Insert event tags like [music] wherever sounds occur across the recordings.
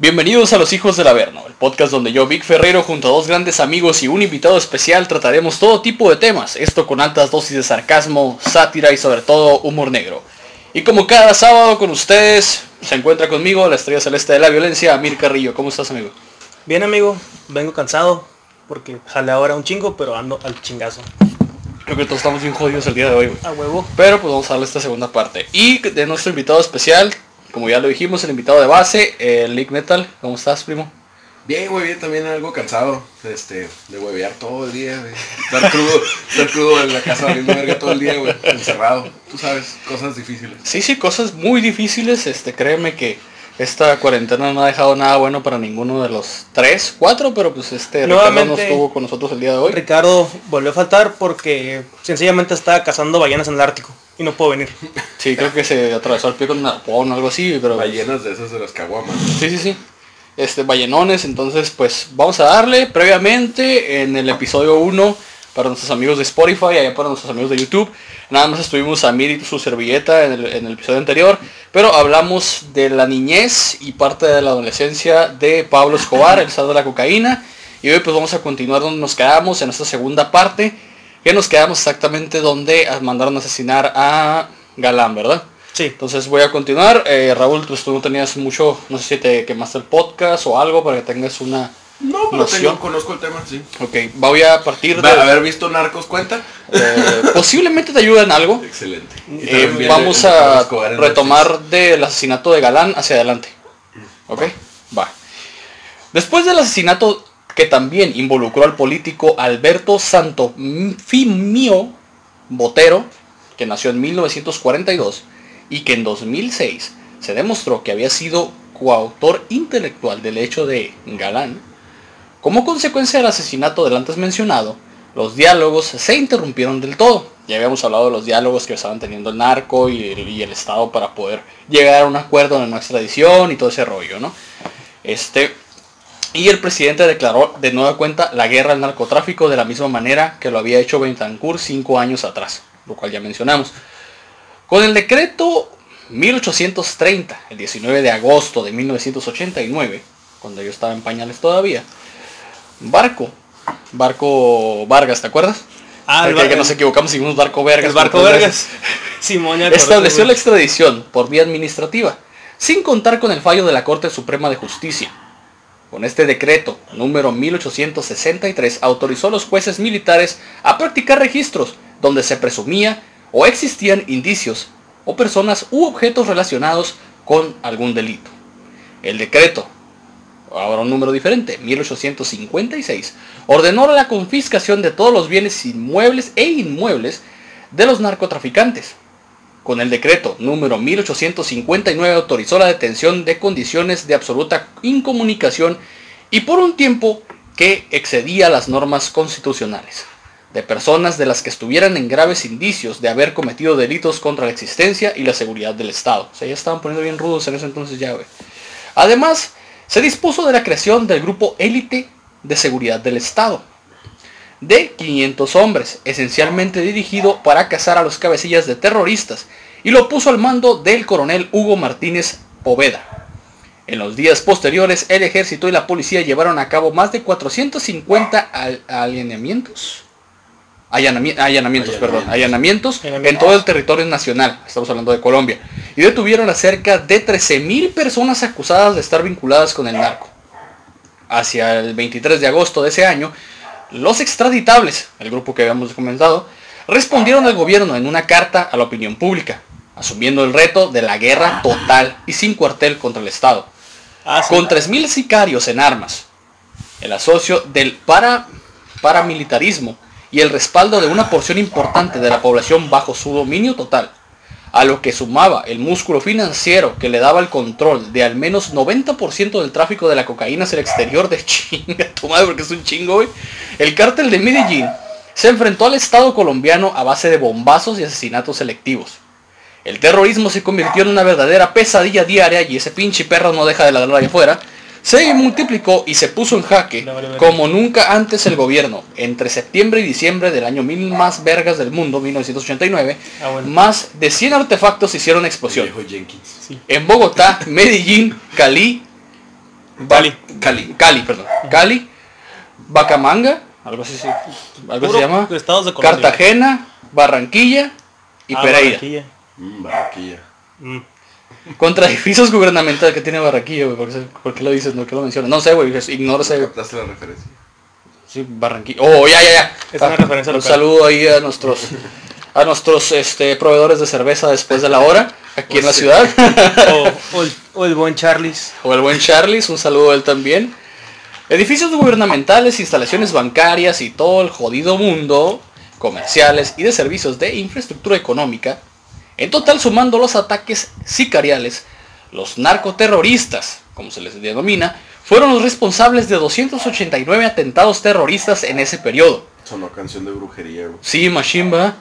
Bienvenidos a Los Hijos del Averno, el podcast donde yo, Vic Ferrero, junto a dos grandes amigos y un invitado especial, trataremos todo tipo de temas, esto con altas dosis de sarcasmo, sátira y sobre todo humor negro. Y como cada sábado con ustedes, se encuentra conmigo la estrella celeste de la violencia, Amir Carrillo. ¿Cómo estás, amigo? Bien, amigo, vengo cansado porque jale ahora un chingo, pero ando al chingazo. Creo que todos estamos bien jodidos el día de hoy, güey. A huevo. Pero pues vamos a darle esta segunda parte. Y de nuestro invitado especial, como ya lo dijimos, el invitado de base, el Lick Metal. ¿Cómo estás, primo? Bien, güey, bien, también algo cansado, este, de huevear todo el día, güey. Estar crudo, estar crudo en la casa valiendo verga todo el día, güey, encerrado. Tú sabes, cosas difíciles. Sí, sí, cosas muy difíciles. Este, créeme que esta cuarentena no ha dejado nada bueno para ninguno de los tres, cuatro, pero pues este Ricardo no estuvo con nosotros el día de hoy. Ricardo volvió a faltar porque sencillamente estaba cazando ballenas en el Ártico y no puedo venir. Sí, creo que se atravesó el pie con un arpón o algo así, pero... Ballenas de esas de las caguamas. Sí, sí, sí. Este, ballenones, entonces pues vamos a darle previamente en el episodio 1 para nuestros amigos de Spotify, allá para nuestros amigos de YouTube. Nada más estuvimos a Mir y su servilleta en el, en el episodio anterior, pero hablamos de la niñez y parte de la adolescencia de Pablo Escobar, el estado de la cocaína. Y hoy pues vamos a continuar donde nos quedamos en esta segunda parte, que nos quedamos exactamente donde mandaron a asesinar a Galán, ¿verdad? Sí, Entonces voy a continuar. Eh, Raúl, pues tú no tenías mucho, no sé si te quemaste el podcast o algo para que tengas una... No, pero Noción. tengo, conozco el tema, sí. Ok, voy a partir de... Va, ¿Haber visto Narcos cuenta? eh, posiblemente te ayude en algo. Excelente. Eh, vamos el- a retomar del asesinato de Galán hacia adelante. Ok, va. Después del asesinato que también involucró al político Alberto Santofimio Botero, que nació en 1942 y que en 2006 se demostró que había sido coautor intelectual del hecho de Galán, como consecuencia del asesinato del antes mencionado, los diálogos se interrumpieron del todo. Ya habíamos hablado de los diálogos que estaban teniendo el narco y el, Estado para poder llegar a un acuerdo de no extradición y todo ese rollo, ¿no? Este, y el presidente declaró de nueva cuenta la guerra al narcotráfico de la misma manera que lo había hecho Bentancur cinco años atrás, lo cual ya mencionamos. Con el decreto 1830, el 19 de agosto de 1989, cuando yo estaba en pañales todavía, Barco, Barco Vargas, ¿te acuerdas? Ah, el que, nos equivocamos y dijimos Barco Vergas. el barco Vergas. [laughs] Simón Estableció la extradición por vía administrativa, sin contar con el fallo de la Corte Suprema de Justicia. Con este decreto, número 1863, autorizó a los jueces militares a practicar registros donde se presumía o existían indicios o personas u objetos relacionados con algún delito. El decreto, ahora un número diferente, 1856, ordenó la confiscación de todos los bienes inmuebles e inmuebles de los narcotraficantes. Con el decreto número 1859 autorizó la detención de condiciones de absoluta incomunicación y por un tiempo que excedía las normas constitucionales de personas de las que estuvieran en graves indicios de haber cometido delitos contra la existencia y la seguridad del Estado. O sea, ya estaban poniendo bien rudos en ese entonces ya, güey. Además, se dispuso de la creación del grupo élite de seguridad del Estado, de 500 hombres, esencialmente dirigido para cazar a los cabecillas de terroristas, y lo puso al mando del coronel Hugo Martínez Poveda. En los días posteriores, el ejército y la policía llevaron a cabo más de 450 al- alineamientos. Allanami- allanamientos, perdón, allanamientos en todo el territorio nacional, estamos hablando de Colombia, y detuvieron a cerca de 13.000 personas acusadas de estar vinculadas con el narco. Hacia el 23 de agosto de ese año, los extraditables, el grupo que habíamos comentado, respondieron al gobierno en una carta a la opinión pública, asumiendo el reto de la guerra total y sin cuartel contra el Estado. Ah, sí. Con 3.000 sicarios en armas, el asocio del para, paramilitarismo y el respaldo de una porción importante de la población bajo su dominio total, a lo que sumaba el músculo financiero que le daba el control de al menos 90% del tráfico de la cocaína hacia el exterior de [laughs] chinga, tu madre, porque es un chingo, güey. El cártel de Medellín se enfrentó al Estado colombiano a base de bombazos y asesinatos selectivos. El terrorismo se convirtió en una verdadera pesadilla diaria y ese pinche perro no deja de ladrar allá afuera. Se multiplicó y se puso en jaque como nunca antes el gobierno. Entre septiembre y diciembre del año mil más vergas del mundo, 1989, Ah, bueno. más de 100 artefactos hicieron explosión. Sí. En Bogotá, [laughs] Medellín, Cali, Cali. Cali. Cali, perdón. Cali, Bacamanga, algo así, sí, algo Puro se llama. estados de. Cartagena, Barranquilla y Ah, Pereira. Barranquilla. Mm, Barranquilla. Mm. Contra edificios gubernamentales que tiene Barranquilla, güey. ¿Por qué, por qué lo dices? ¿Por qué lo mencionas? No sé, güey. Ignora ¿No ese. captaste la referencia? Sí, Barranquilla. Oh, ya, ya, ya. Es una referencia Un local. saludo ahí a nuestros a nuestros este, proveedores de cerveza después de la hora, aquí en la ciudad. O, [laughs] o el, o el buen Charles. o el buen Charles, un saludo a él también. Edificios gubernamentales, instalaciones bancarias y todo el jodido mundo, comerciales y de servicios de infraestructura económica, en total sumando los ataques sicariales, los narcoterroristas, como se les denomina, fueron los responsables de 289 atentados terroristas en ese periodo. Sonó canción de brujería, güey. Sí, Machimba,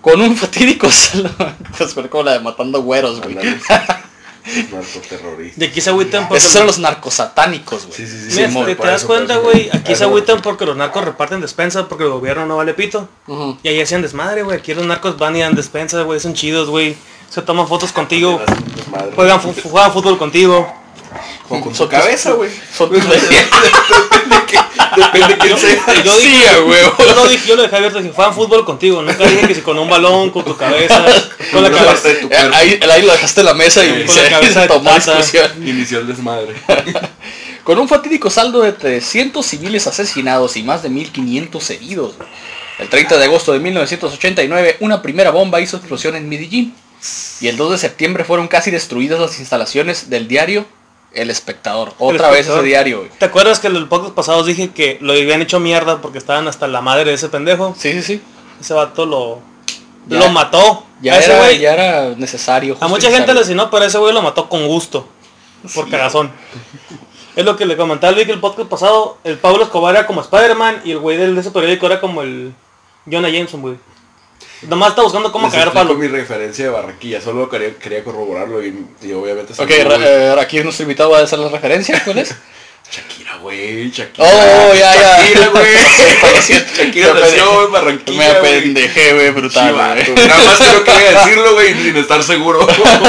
con un fatídico [laughs] como la de matando güeros, güey. [laughs] Ándale. Narcoterrorista. De aquí se agüitan porque... Esos eran los narcosatánicos, güey. Sí, sí, sí. Mira, Simón, te, te das cuenta, güey, aquí se agüitan porque los narcos reparten despensa porque el gobierno no vale pito. Ujú. Y ahí hacían desmadre, güey. Aquí los narcos van y dan despensa, güey. Son chidos, güey. Se toman fotos contigo. Juegan, juegan fútbol contigo. Con, con su cabeza, güey. Son tus [laughs] Depende de quién sea. Yo dije, yo lo dije, yo lo dejé abierto, dije, juegan fútbol contigo. Nunca dije que si con un balón, con tu cabeza, [laughs] con la cabeza. Ahí, ahí lo dejaste en la mesa y Con la cabeza tomó discusión. Inició el desmadre. [laughs] Con un fatídico saldo de 300 civiles asesinados y más de 1500 heridos. El 30 de agosto de 1989, una primera bomba hizo explosión en Medellín. Y el 2 de septiembre fueron casi destruidas las instalaciones del diario El Espectador. Otra vez Espectador. ese diario, güey. ¿Te acuerdas que en los pocos pasados dije que lo habían hecho mierda porque estaban hasta la madre de ese pendejo? Sí, sí, sí. Ese vato lo, Ya. lo mató. Ya ese era, ya era necesario. A mucha gente le no, pero ese güey lo mató con gusto. Por Sí. cagazón. Es lo que le comentaba el Vic el podcast pasado. El Pablo Escobar era como Spider-Man y el güey del de ese periódico era como el Jonah Jameson, güey. Nomás está buscando cómo Les cagar palo. mi referencia de Barranquilla. Solo quería, quería corroborarlo y, y obviamente... Ok, güey. eh, aquí nuestro invitado va a hacer la referencia, ¿cuál es? [laughs] Shakira, güey. Shakira. Oh, ya, ya. Shakira, güey. [laughs] [laughs] Shakira Me nació en Me Barranquilla, güey. apendejé, güey, brutal, Chivato. güey. Nada más creo que voy a decirlo, güey, sin estar seguro.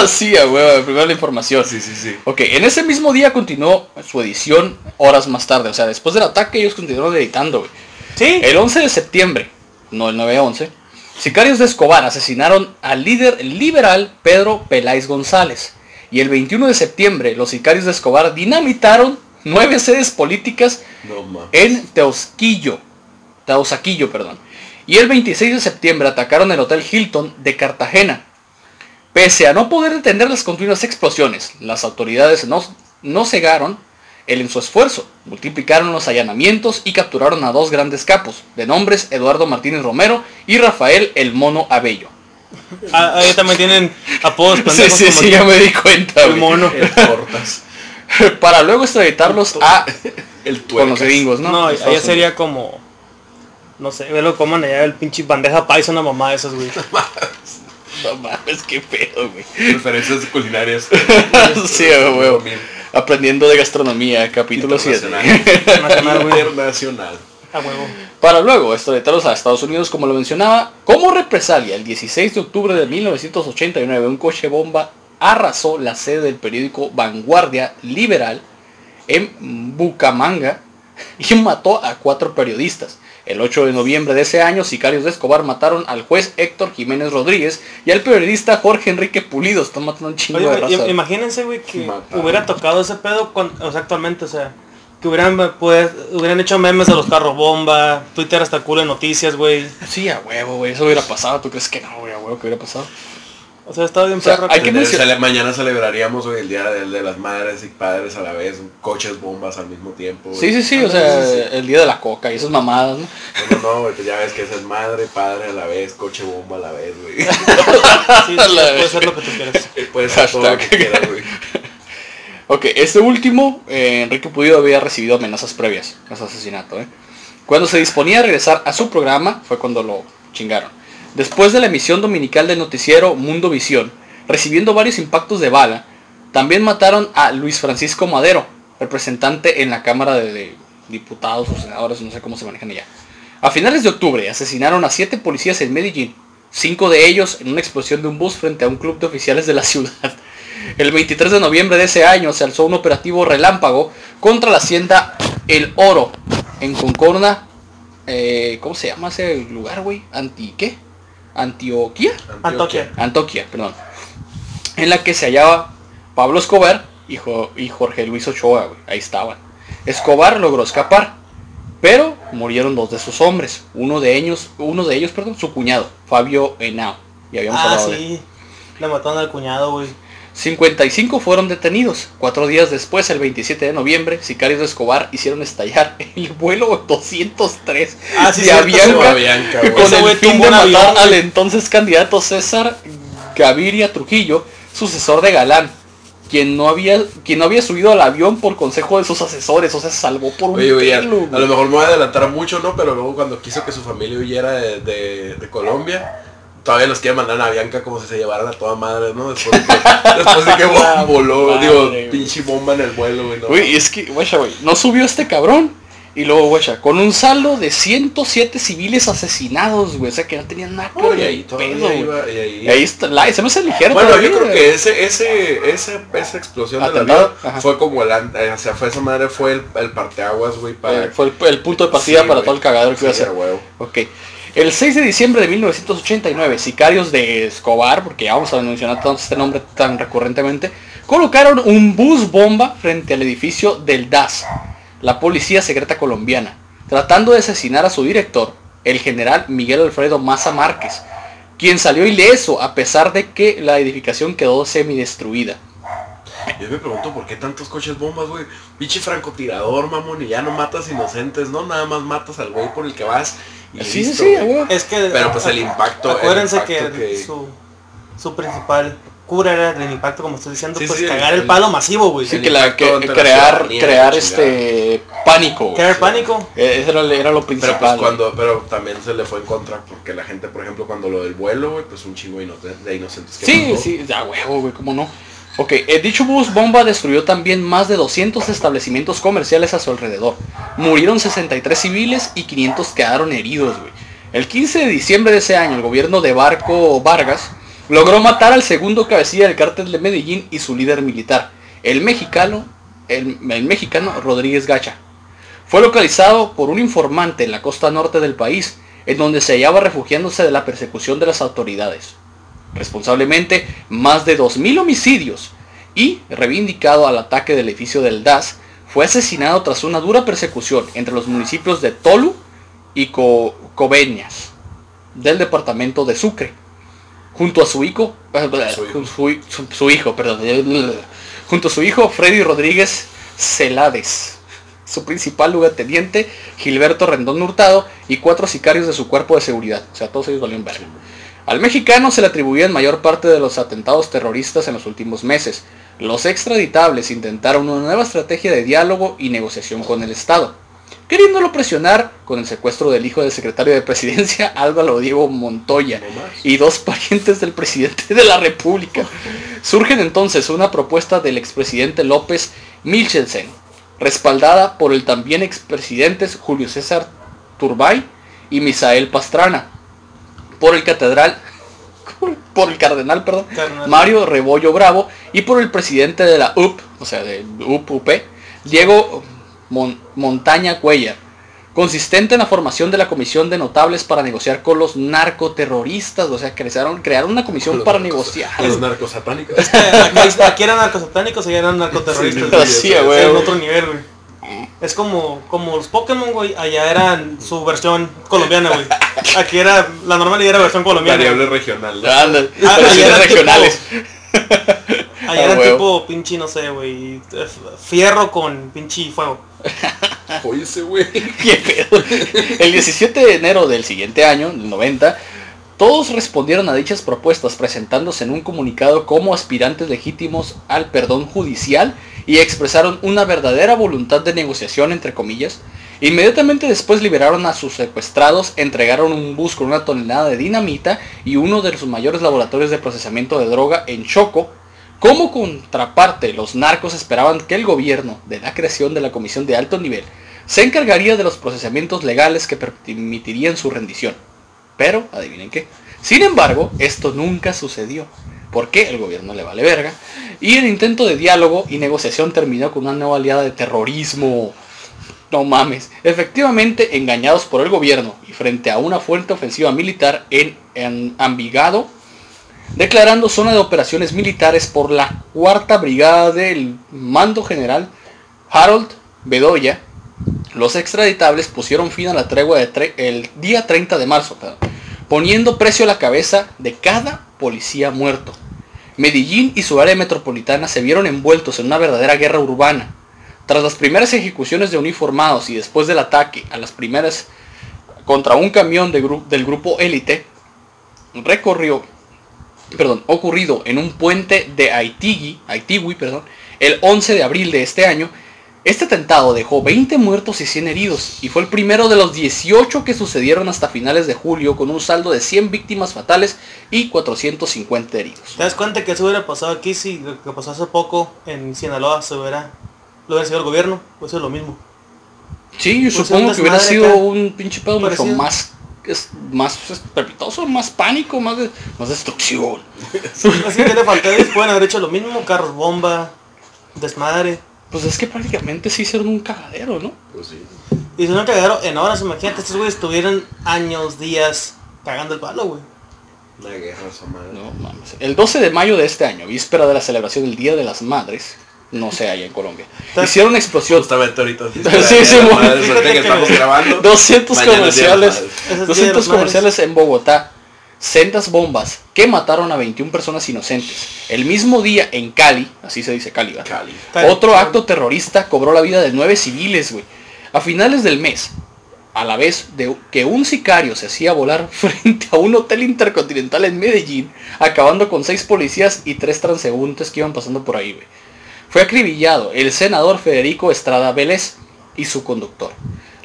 sí, a huevo, primero la información. Sí, sí, sí. Ok, en ese mismo día continuó su edición horas más tarde. O sea, después del ataque ellos continuaron editando, güey. Sí. El 11 de septiembre, no el 9-11, sicarios de Escobar asesinaron al líder liberal Pedro Peláez González. Y el 21 de septiembre, los sicarios de Escobar dinamitaron nueve sedes políticas No en Teosquillo, Teusaquillo, perdón. Y el 26 de septiembre atacaron el Hotel Hilton de Cartagena. Pese a no poder detener las continuas explosiones, las autoridades no, no cegaron el en su esfuerzo. Multiplicaron los allanamientos y capturaron a dos grandes capos, de nombres Eduardo Martínez Romero y Rafael El Mono Abello. Ah, ahí también tienen apodos Sí, pendejos sí, como sí, ya me di cuenta. el mono. El tortas. [laughs] Para luego extraditarlos a El con los gringos, ¿no? No, allá sería como... No sé, ve lo coman allá el pinche bandeja paisa, una mamá de esas, güey. [laughs] No mames, qué pedo, güey. Referencias culinarias. [laughs] sí, güey. Aprendiendo de gastronomía, capítulo 7. Internacional. Internacional. A huevo. Para luego extraditarlos a Estados Unidos, como lo mencionaba, como represalia, el 16 de octubre de 1989, un coche bomba arrasó la sede del periódico Vanguardia Liberal en Bucaramanga [laughs] y mató a cuatro periodistas. El 8 de noviembre de ese año, sicarios de Escobar mataron al juez Héctor Jiménez Rodríguez y al periodista Jorge Enrique Pulido. Están matando un chingo Oye, de raza. imagínense, güey, que Mataron. hubiera tocado ese pedo con, o sea, actualmente, o sea, que hubieran, pues, hubieran hecho memes de los carros bomba, Twitter hasta culo de noticias, güey. Sí, a huevo, güey. Eso hubiera pasado. ¿Tú crees que no, güey? A huevo que hubiera pasado. O sea, estaba bien O sea, perro. hay que- mencionar- mañana celebraríamos hoy el día de, de las madres y padres a la vez, coches bombas al mismo tiempo. Sí, sí, sí. O sea, el día de la coca y esas mamadas, ¿no? No, no, güey, pues ya ves que esa es madre, padre a la vez, coche bomba a la vez, güey. [laughs] sí, puede ser lo que tú quieras. [laughs] Puedes hacer todo lo que quieras, güey. [laughs] Ok, este último, eh, Enrique Pulido había recibido amenazas previas a su asesinato. ¿eh? Cuando se disponía a regresar a su programa, fue cuando lo chingaron. Después de la emisión dominical del noticiero Mundo Visión, recibiendo varios impactos de bala, también mataron a Luis Francisco Madero, representante en la Cámara de, Diputados o Senadores, no sé cómo se manejan allá. A finales de octubre asesinaron a siete policías en Medellín, cinco de ellos en una explosión de un bus frente a un club de oficiales de la [laughs] ciudad. El 23 de noviembre de ese año se alzó un operativo relámpago contra la hacienda El Oro en Concorna. eh, ¿Cómo se llama ese lugar, güey? ¿Anti qué? ¿Antioquia? Antioquia. Antioquia, perdón. En la que se hallaba Pablo Escobar y, Jo- y Jorge Luis Ochoa, güey. Ahí estaban. Escobar logró escapar, pero murieron dos de sus hombres. Uno de ellos, uno de ellos, perdón, su cuñado, Fabio Henao. Y habíamos Ah, hablado de sí. Le mataron al cuñado, güey. 55 fueron detenidos. Cuatro días después, el 27 de noviembre, sicarios de Escobar hicieron estallar [laughs] el vuelo 203 Ah, sí, de Avianca Avianca, con Ese el fin de matar avión, al entonces candidato César Gaviria Trujillo, sucesor de Galán, quien no había quien no había subido al avión por consejo de sus asesores, o sea, se salvó por un Oye, a, pelo, a güey. lo mejor me voy a adelantar mucho, ¿no? Pero luego cuando quiso que su familia huyera de, de- de Colombia, todavía los quiere mandar a Bianca como si se llevaran a toda madre, ¿no? Después de que, [laughs] después de que [laughs] La voló, madre, digo, pinche bomba en el vuelo, güey. No, Güey, es que, guacha, güey, no subió este cabrón. Y luego, guacha, con un saldo de 107 civiles asesinados, güey. O sea, que no tenían nada que ver y ahí pedo, iba, y ahí... Y ahí está, la, se me hace ligero Bueno, todavía, yo creo que ese, ese, ese, esa explosión del Atentado, avión ajá. fue como el, eh, o sea, fue esa madre, fue el, el parteaguas, güey, para... Eh, fue el, el punto de partida Sí, para todo el cagadero que iba a hacer. huevo. Ok. El 6 de diciembre de 1989, sicarios de Escobar, porque ya vamos a mencionar tanto este nombre tan recurrentemente, colocaron un bus bomba frente al edificio del DAS, la Policía Secreta Colombiana, tratando de asesinar a su director, el general Miguel Alfredo Maza Márquez, quien salió ileso a pesar de que la edificación quedó semidestruida. Yo me pregunto por qué tantos coches bombas, güey. Pinche francotirador, mamón, y ya no matas inocentes, ¿no? Nada más matas al güey por el que vas. Y Sí, sí, listo, sí, güey. a huevo. Es que... Pero, pues, el impacto- el Acuérdense impacto que, que- Su, su principal cura era el impacto, como estoy diciendo, Sí, pues sí, cagar el- el, palo masivo, güey. Sí, que, la, que crear, crear este pánico. Crear pánico. Eh, Ese era, era lo Pero principal. pues güey. cuando, pero también se le fue en contra porque la gente, por ejemplo, cuando lo del vuelo, güey, pues un chingo de inoc- de inocentes que Sí, mató. sí, ya huevo, güey, cómo no. Ok, eh, dicho bus bomba destruyó también más de 200 establecimientos comerciales a su alrededor. Murieron 63 civiles y 500 quedaron heridos. El 15 de diciembre de ese año, el gobierno de Barco Vargas logró matar al segundo cabecilla del cártel de Medellín y su líder militar, el mexicano, el, el mexicano Rodríguez Gacha. Fue localizado por un informante en la costa norte del país, en donde se hallaba refugiándose de la persecución de las autoridades responsablemente más de 2.000 homicidios y, reivindicado al ataque del edificio del DAS, fue asesinado tras una dura persecución entre los municipios de Tolu y Co- Coveñas del departamento de Sucre, junto a su hijo, Su hijo. su, su- su hijo, perdón, junto a su hijo Freddy Rodríguez Celades, su principal lugarteniente Gilberto Rendón Hurtado y cuatro sicarios de su cuerpo de seguridad, o sea, todos ellos valían verga. Al mexicano se le atribuían mayor parte de los atentados terroristas en los últimos meses. Los extraditables intentaron una nueva estrategia de diálogo y negociación con el Estado, queriéndolo presionar con el secuestro del hijo del secretario de presidencia [laughs] Álvaro Diego Montoya y dos parientes del presidente de la República. Surgen entonces una propuesta del expresidente López Milchelsen, respaldada por el también expresidentes Julio César Turbay y Misael Pastrana, por el catedral, [laughs] por el cardenal, perdón, Cardenal. Mario Rebollo Bravo y por el presidente de la UP, o sea, de UP, Diego Mon- Montaña Cuellar, consistente en la formación de la comisión de notables para negociar con los narcoterroristas, o sea, crearon, crearon una comisión Los para narcos- negociar. Los narcos satánicos. Aquí, aquí eran narcosatánicos, allá eran narcoterroristas. Sí, güey. Es en otro nivel, güey. Es como, como los Pokémon, güey. Allá eran su versión colombiana, güey. Aquí era, la normal y era versión colombiana. Variable regional. Anda, Ah, versiones allá era regionales. Allá Ah, tipo pinche, no sé, güey. Fierro con pinche fuego. [laughs] Oye, ese güey. [laughs] ¿Qué pedo? El 17 de enero del siguiente año, del 90, todos respondieron a dichas propuestas presentándose en un comunicado como aspirantes legítimos al perdón judicial y expresaron una verdadera voluntad de negociación, entre comillas. Inmediatamente después liberaron a sus secuestrados, entregaron un bus con una tonelada de dinamita y uno de sus mayores laboratorios de procesamiento de droga en Choco, como contraparte, los narcos esperaban que el gobierno, de la creación de la comisión de alto nivel, se encargaría de los procesamientos legales que permitirían su rendición. Pero, adivinen qué. Sin embargo, esto nunca sucedió. Porque el gobierno le vale verga. Y el intento de diálogo y negociación terminó con una nueva aliada de terrorismo. No mames. Efectivamente, engañados por el gobierno y frente a una fuerte ofensiva militar en, Ambigado, declarando zona de operaciones militares por la cuarta brigada del mando general Harold Bedoya, los extraditables pusieron fin a la tregua el día 30 de marzo, poniendo precio a la cabeza de cada policía muerto. Medellín y su área metropolitana se vieron envueltos en una verdadera guerra urbana. Tras las primeras ejecuciones de uniformados y después del ataque a las primeras contra un camión del grupo élite, perdón, ocurrido en un puente de Aitigui, Aitigui, perdón, el 11 de abril de este año, este atentado dejó 20 muertos y 100 heridos y fue el primero de los 18 que sucedieron hasta finales de julio con un saldo de 100 víctimas fatales y 450 heridos. ¿Te das cuenta que eso hubiera pasado aquí si lo que pasó hace poco en Sinaloa se hubiera, lo hubiera sido el gobierno? Pues es lo mismo. Sí, yo Pues supongo que hubiera sido acá. un pinche pedo mucho más es, más estrepitoso, más pánico, más, de- más destrucción. [laughs] Así que le faltó, pueden haber hecho lo mismo, carros bomba, desmadre. Pues es que prácticamente sí hicieron un cagadero, ¿no? Pues sí. Y si no cagaron en horas, imagínate, estos güeyes estuvieran años, días cagando el palo, güey. Una guerra esa madre. No mames. El 12 de mayo de este año, víspera de la celebración del Día de las Madres, no sé, allá en Colombia, hicieron una explosión. Justamente ahorita. [laughs] Sí, sí, Madre, madre. suerte que estamos grabando. [laughs] 200 Mañana es Día de las comerciales, Madres. Ese es Día de 200 las Madres. comerciales en Bogotá, sendas bombas que mataron a 21 personas inocentes. El mismo día en Cali, así se dice Cali, ¿verdad? Cali. Cali. Otro acto terrorista cobró la vida de nueve civiles, güey. A finales del mes, a la vez de que un sicario se hacía volar [laughs] frente a un hotel intercontinental en Medellín, acabando con seis policías y tres transeúntes que iban pasando por ahí, güey. Fue acribillado el senador Federico Estrada Vélez y su conductor.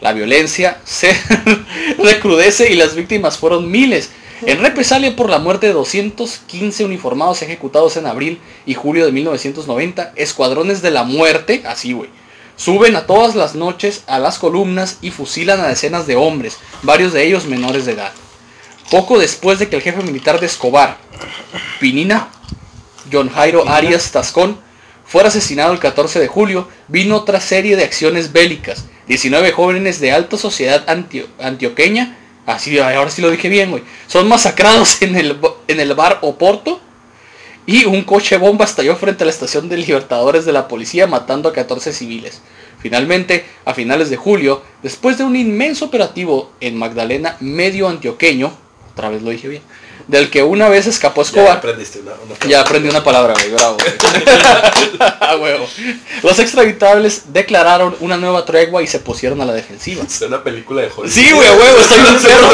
La violencia se [laughs] recrudece y las víctimas fueron miles. En represalia por la muerte de 215 uniformados ejecutados en abril y julio de 1990, escuadrones de la muerte, así güey, suben a todas las noches a las columnas y fusilan a decenas de hombres, varios de ellos menores de edad. Poco después de que el jefe militar de Escobar, Pinina, John Jairo Arias Tascón, fuera asesinado el 14 de julio, vino otra serie de acciones bélicas. 19 jóvenes de alta sociedad antio- antioqueña, así, ahora sí lo dije bien, güey, son masacrados en el, en el bar Oporto y un coche bomba estalló frente a la estación de Libertadores de la policía matando a 14 civiles. Finalmente, a finales de julio, después de un inmenso operativo en Magdalena medio antioqueño, otra vez lo dije bien, del que una vez escapó Ya Escobar, aprendiste una, una ya aprendí una palabra, güey, bravo. [laughs] [laughs] güey. Huevo. Los extraditables declararon una nueva tregua y se pusieron a la defensiva. Es una película de Hollywood. Sí, güey, a huevo, estoy un [laughs] perro,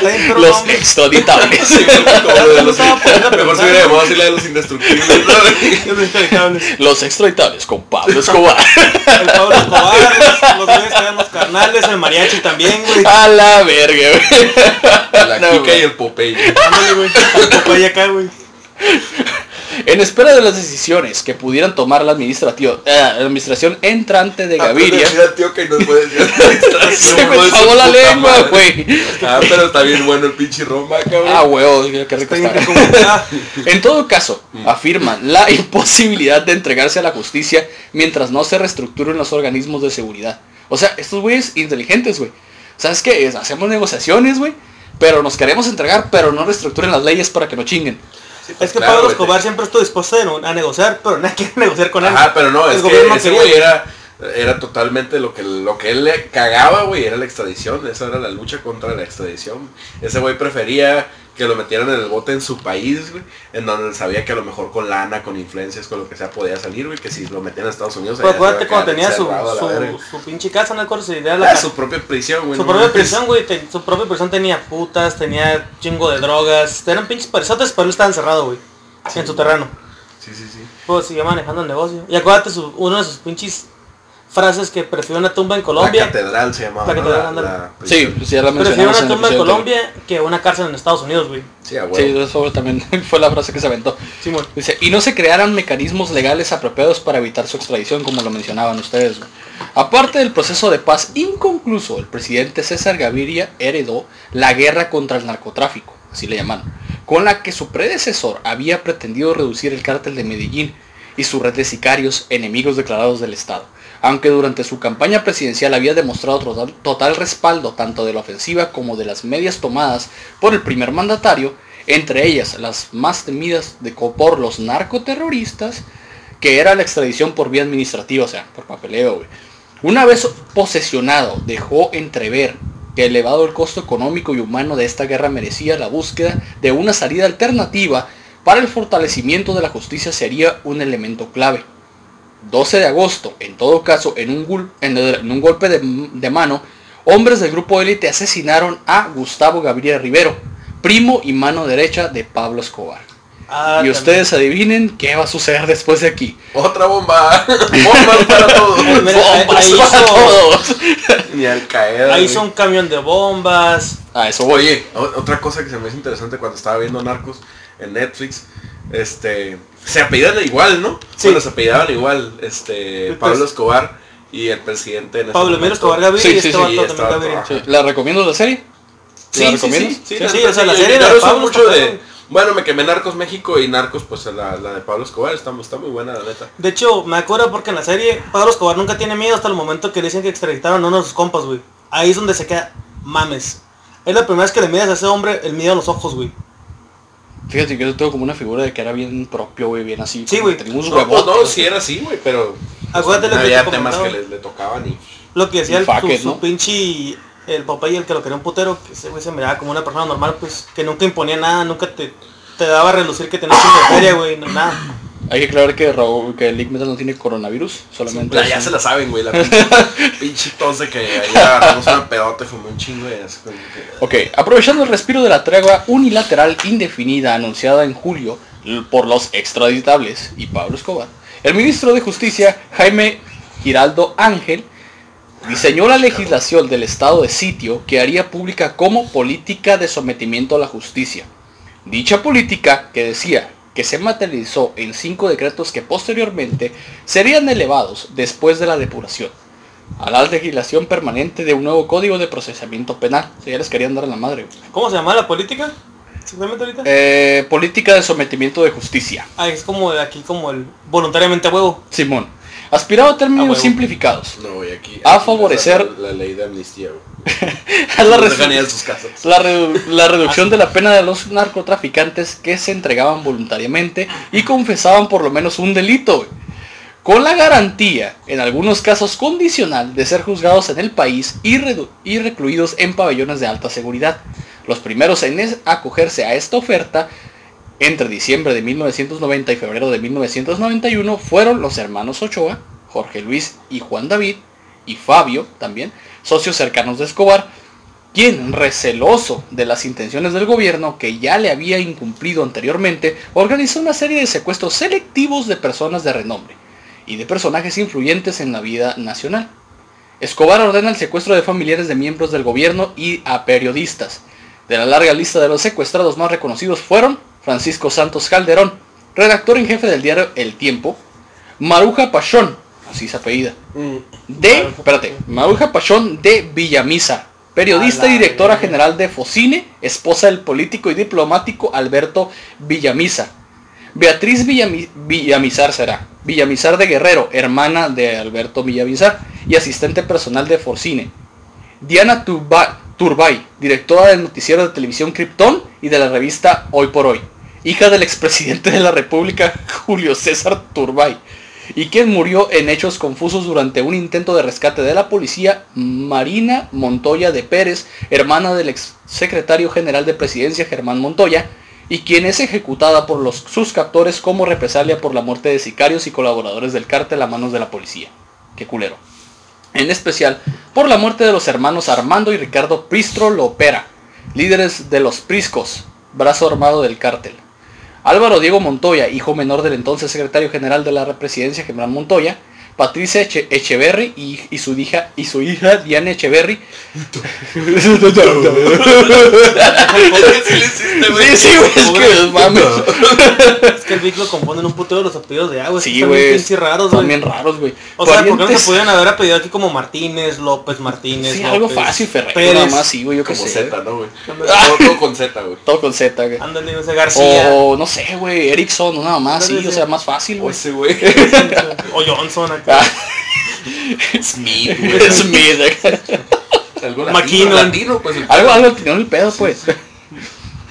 güey, Los extraditables. Sí, como de los- Mejor se hubiera llamado así la de los indestructibles. los extraditables con Pablo Escobar. El Pablo Escobar, los güeyes que eran los carnales, el mariachi también, güey. A la verga, güey. La No, y el Popeye. [laughs] Ándale, güey. El Popeye acá, güey. En espera de las decisiones que pudieran tomar la, administrativa, eh, la administración entrante de Gaviria. Mira, tío, que no puede decir [laughs] Se me trabó la lengua, güey. Ah, pero está bien bueno el pinche romba, cabrón. Ah, huevo, qué rico Está ah, [laughs] En todo caso, afirman la imposibilidad de entregarse a la justicia mientras no se reestructuren los organismos de seguridad. O sea, estos güeyes inteligentes, güey. ¿Sabes qué? Es- Hacemos negociaciones, güey. Pero nos queremos entregar, pero no reestructuren las leyes para que no chinguen. Es que Claro, Pablo güey, Escobar siempre estuvo dispuesto a negociar, pero nadie quiere negociar con él. Ajá, pero no, El es gobierno que ese güey era, era totalmente lo que, lo que él le cagaba, güey, era la extradición. Esa era la lucha contra la extradición. Ese güey prefería que lo metieran en el bote en su país, güey, en donde sabía que a lo mejor con lana, con influencias, con lo que sea podía salir, güey, que si lo metían a Estados Unidos, Pues acuérdate cuando tenía su, su, su pinche casa, no recuerdo si era la Ah, su propia prisión, güey. Su no propia prisión, güey, te- su propia prisión tenía putas, tenía chingo de drogas, eran pinches parisotes, pero él estaba encerrado, güey, en su terreno. Sí, sí, sí. Pues siguió manejando el negocio. Y acuérdate, su, una de sus pinches frases que prefiero una tumba en La Colombia. catedral se llamaba. La ¿no? catedral, La- la Sí, pues ya la Prefiero mencionamos una tumba en Colombia que una cárcel en Estados Unidos, güey. Sí, a. Sí, eso también [laughs] fue la frase que se aventó. Simón. Dice, y no se crearan mecanismos legales apropiados para evitar su extradición, como lo mencionaban ustedes. güey. Aparte del proceso de paz inconcluso, el presidente César Gaviria heredó la guerra contra el narcotráfico, así le llamaron, con la que su predecesor había pretendido reducir el cártel de Medellín y su red de sicarios enemigos declarados del Estado. Aunque durante su campaña presidencial había demostrado total, respaldo tanto de la ofensiva como de las medias tomadas por el primer mandatario, entre ellas las más temidas de, por los narcoterroristas, que era la extradición por vía administrativa, o sea, por papeleo. Una vez posesionado, dejó entrever que elevado el costo económico y humano de esta guerra merecía la búsqueda de una salida alternativa para el fortalecimiento de la justicia sería un elemento clave. 12 de agosto, en todo caso, en un, gul- en el- en un golpe de, de mano, hombres del grupo élite asesinaron a Gustavo Gabriel Rivero, primo y mano derecha de Pablo Escobar. Ah, y también. ustedes adivinen qué va a suceder después de aquí. Otra bomba. [laughs] Bombas para todos. ¡Bombas ahí para todos! Ni al caer. Ahí hizo un camión de bombas. A eso voy. Oye, o- otra cosa que se me hizo interesante cuando estaba viendo Narcos en Netflix, este, se apellidan igual, ¿no? Sí. Bueno, se apellidaban igual, este, El Pablo Escobar y el presidente en Pablo Emilio momento. Escobar Gaviria Sí, y sí, este estaba Gaviria. Sí, ¿La recomiendo la serie? Sí, ¿La sí, recomiendas? sí, sí, Sí, la sí, neta, o sea, la yo- serie de Pablo mucho de, bueno, me quemé Narcos México y Narcos, pues la, la de Pablo Escobar está, está muy buena, la neta. De hecho, me acuerdo porque en la serie Pablo Escobar nunca tiene miedo hasta el momento que le dicen que extraditaron a uno de sus compas, güey. Ahí es donde se queda, mames. Es la primera vez que le miras a ese hombre el miedo a los ojos, güey. Fíjate que yo tengo como una figura de que era bien propio, güey, bien así. Sí, güey. unos No, pues huevotes, no, güey. sí era así, güey, pero pues, Acuérdate lo que había te temas que le, le tocaban y Lo que decía el, su, it, su ¿no? pinche el papá y el que lo quería un putero, que ese güey se miraba como una persona normal, pues, que nunca imponía nada, nunca te, te daba a relucir que tenía un chingo de feria, güey, no, nada. Hay que aclarar que Raúl, que Lick Metal no tiene coronavirus, solamente Ya, es ya se la saben, güey, la [laughs] pinche, tos de que allá agarramos una pedota fumé un chingo que... Ok, aprovechando el respiro de la tregua unilateral indefinida anunciada en julio por los extraditables y Pablo Escobar, el ministro de Justicia, Jaime Giraldo Ángel, diseñó la legislación del estado de sitio que haría pública como política de sometimiento a la justicia. Dicha política, que decía que se materializó en cinco decretos que posteriormente serían elevados después de la depuración a la legislación permanente de un nuevo código de procesamiento penal. Si ya les querían dar la madre. ¿Cómo se llama la política? ¿Exactamente ahorita? Eh, política de sometimiento de justicia. Ah, es como de aquí, como el voluntariamente a huevo. Simón. Aspirado a términos huevo. simplificados. No, güey, aquí... A favorecer- La, la ley de amnistía, güey. [laughs] A la, sus casas. la redu- [laughs] la reducción de la pena de los narcotraficantes que se entregaban voluntariamente y confesaban por lo menos un delito. güey. Con la garantía, en algunos casos condicional, de ser juzgados en el país y, redu- y recluidos en pabellones de alta seguridad. Los primeros en es- acogerse a esta oferta entre diciembre de 1990 y febrero de 1991 fueron los hermanos Ochoa, Jorge Luis y Juan David, y Fabio también, socios cercanos de Escobar, quien, receloso de las intenciones del gobierno que ya le había incumplido anteriormente, organizó una serie de secuestros selectivos de personas de renombre y de personajes influyentes en la vida nacional. Escobar ordena el secuestro de familiares de miembros del gobierno y a periodistas. De la larga lista de los secuestrados más reconocidos fueron Francisco Santos Calderón, redactor en jefe del diario El Tiempo, Maruja Pachón, así se apellida, de, espérate, Maruja Pachón de Villamisa, periodista y directora general de Focine, esposa del político y diplomático Alberto Villamisa. Beatriz Villami- Villamizar será, Villamizar de Guerrero, hermana de Alberto Villamizar y asistente personal de Forcine. Diana Turba- Turbay, directora del noticiero de televisión Krypton y de la revista Hoy por Hoy, hija del expresidente de la República [laughs] Julio César Turbay, y quien murió en hechos confusos durante un intento de rescate de la policía Marina Montoya de Pérez, hermana del exsecretario general de presidencia Germán Montoya, y quien es ejecutada por los, sus captores como represalia por la muerte de sicarios y colaboradores del cártel a manos de la policía. Qué culero en especial por la muerte de los hermanos Armando y Ricardo Pristro Lopera, líderes de los Priscos, brazo armado del cártel. Álvaro Diego Montoya, hijo menor del entonces secretario general de la presidencia Germán Montoya, Patricia Eche- Echeverry y, y su hija y su hija Diana Echeverry. Que el Vic lo componen un putero los apellidos de agua. Sí, Están bien güey. pinches raros, güey. bien raros, güey. O sea, ¿por qué no se pudieran haber apellido aquí como Martínez, López, Martínez, Sí, López, algo fácil, Ferrero, Pérez, nada más, sí, güey, yo qué Como sé. Z, ¿no, güey? [laughs] Ah. Todo, todo con Z, güey. Todo con Z, güey. Ándale, o sea, García. O no sé, güey, Erickson, nada más, sí, o sí. sea, más fácil, O güey. ese, güey. [laughs] O Johnson acá. Ah, [laughs] Smith, güey. Smith, acá. Algo latino, Maquino. latino, pues. el- algo, algo tiró el pedo, pues.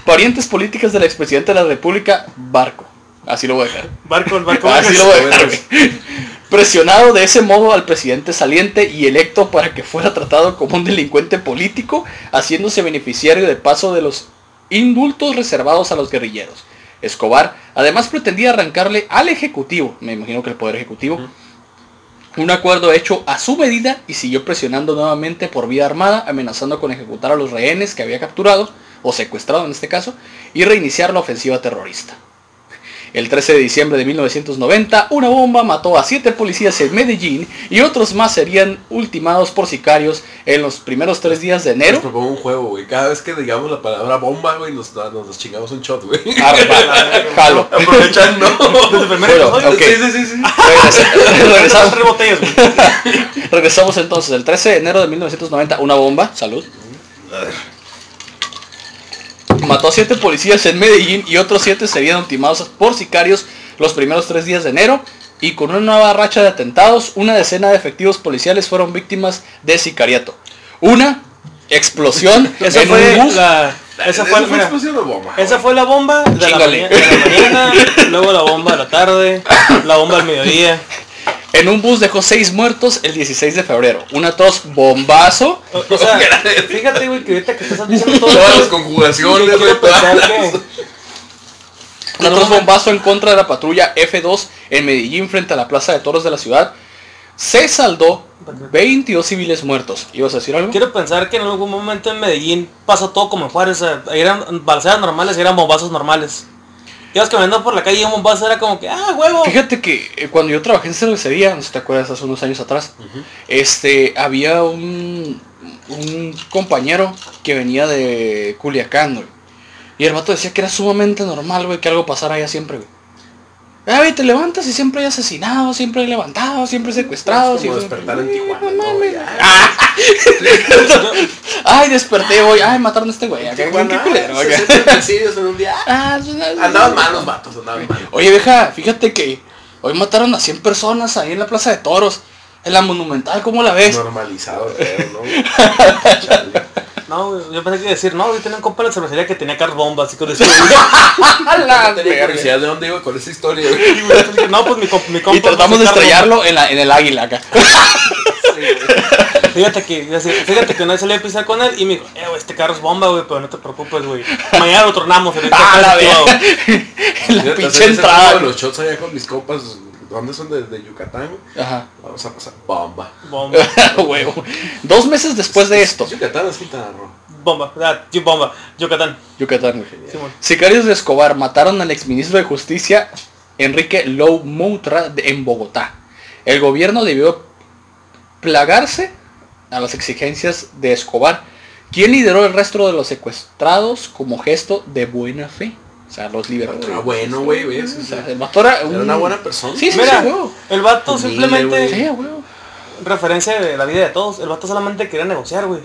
Parientes políticas del expresidente de la República, Barco. Así lo voy a dejar. Barco, el barco. [laughs] Así lo voy a dejar. [laughs] Presionado de ese modo al presidente saliente y electo para que fuera tratado como un delincuente político, haciéndose beneficiario de paso de los indultos reservados a los guerrilleros. Escobar además pretendía arrancarle al Ejecutivo, me imagino que el Poder Ejecutivo, un acuerdo hecho a su medida y siguió presionando nuevamente por vía armada, amenazando con ejecutar a los rehenes que había capturado, o secuestrado en este caso, y reiniciar la ofensiva terrorista. El 13 de diciembre de 1990, una bomba mató a siete policías en Medellín y otros más serían ultimados por sicarios en los primeros tres días de Les enero. propongo un juego, güey. Cada vez que digamos la palabra bomba, güey, nos, nos, nos chingamos un shot, güey. [laughs] Jalo. Aprovechando. Desde el primer Bueno, episodio, ok. Sí, sí, sí, sí. [laughs] Regresa- Regresamos [laughs] regresamos entonces. El 13 de enero de 1990, una bomba, salud. Mató a siete policías en Medellín y otros siete serían ultimados por sicarios los primeros tres días de enero. Y con una nueva racha de atentados, una decena de efectivos policiales fueron víctimas de sicariato. Una explosión [laughs] Esa en fue un bus. la... Esa fue, mira, explosión o bomba? esa fue la bomba de la, Chíngale. maña- de la mañana, luego la bomba de la tarde, la bomba al mediodía. En un bus dejó seis muertos el 16 de febrero. Una tos bombazo. O, o sea, [laughs] fíjate, güey, que ahorita que estás diciendo todo Todas las conjugaciones, güey. Una tos bombazo en contra de la patrulla F2 en Medellín frente a la Plaza de Toros de la ciudad. Se saldó 22 civiles muertos. ¿Ibas a decir algo? Quiero pensar que en algún momento en Medellín pasó todo como en Juárez. o sea, eran balaceras normales eran bombazos normales. Ibas caminando por la calle y un bombazo era como que, ah, huevo. Fíjate que eh, cuando yo trabajé en cervecería, no sé si te acuerdas, hace unos años atrás, este, había un, un compañero que venía de Culiacán, güey. Y el vato decía que era sumamente normal, güey, que algo pasara allá siempre, güey. Ah, güey, te levantas y siempre hay asesinados, siempre hay levantados, siempre secuestrados. como y- despertar en Tijuana, no. Ah. [laughs] Ay, desperté hoy. Ay, mataron a este güey. qué culero, ah, acá. 60 homicidios en un día. [laughs] Ah, Andaban mal los vatos, andaban mal. Oye, vieja, fíjate que hoy mataron a 100 personas ahí en la Plaza de Toros. En la Monumental, ¿cómo la ves? Normalizado, pero, ¿no? [laughs] Chale. No, güey, yo pensé que iba a decir, no, yo tenía un compa en la cervecería que tenía carros bombas y con eso. [laughs] De dónde iba con esa historia, güey. no, pues mi, comp- mi compa. Y tratamos de carro estrellarlo en, la, en el águila acá. bomba. [laughs] Fíjate que, fíjate que una vez salí a pisar con él y me dijo, eh, güey, este carro es bomba, güey, pero no te preocupes, güey. Mañana lo tornamos. ahorita ¡Ah, la activado". verga! En [laughs] la pinche entrada. de los shots allá con mis compas. ¿Dónde son? De, de Yucatán. Ajá. Vamos a pasar. Bomba. Bomba. [laughs] Huevo. Dos meses después de esto. Yucatán es Quintana Roo. Bomba. Ah, bomba. Yucatán. Yucatán. Sicarios de Escobar mataron al exministro de Justicia Enrique Lou Moutra en Bogotá. El gobierno debió plagarse a las exigencias de Escobar, quien lideró el resto de los secuestrados como gesto de buena fe. O sea, los liberó. Ah, bueno, güey, ¿ves? O sea, el vato era, Era un- una buena persona. Sí, sí, Mira, sí, huevo. el vato Humilde, simplemente, Sí, referencia de la vida de todos, el vato solamente quería negociar, güey.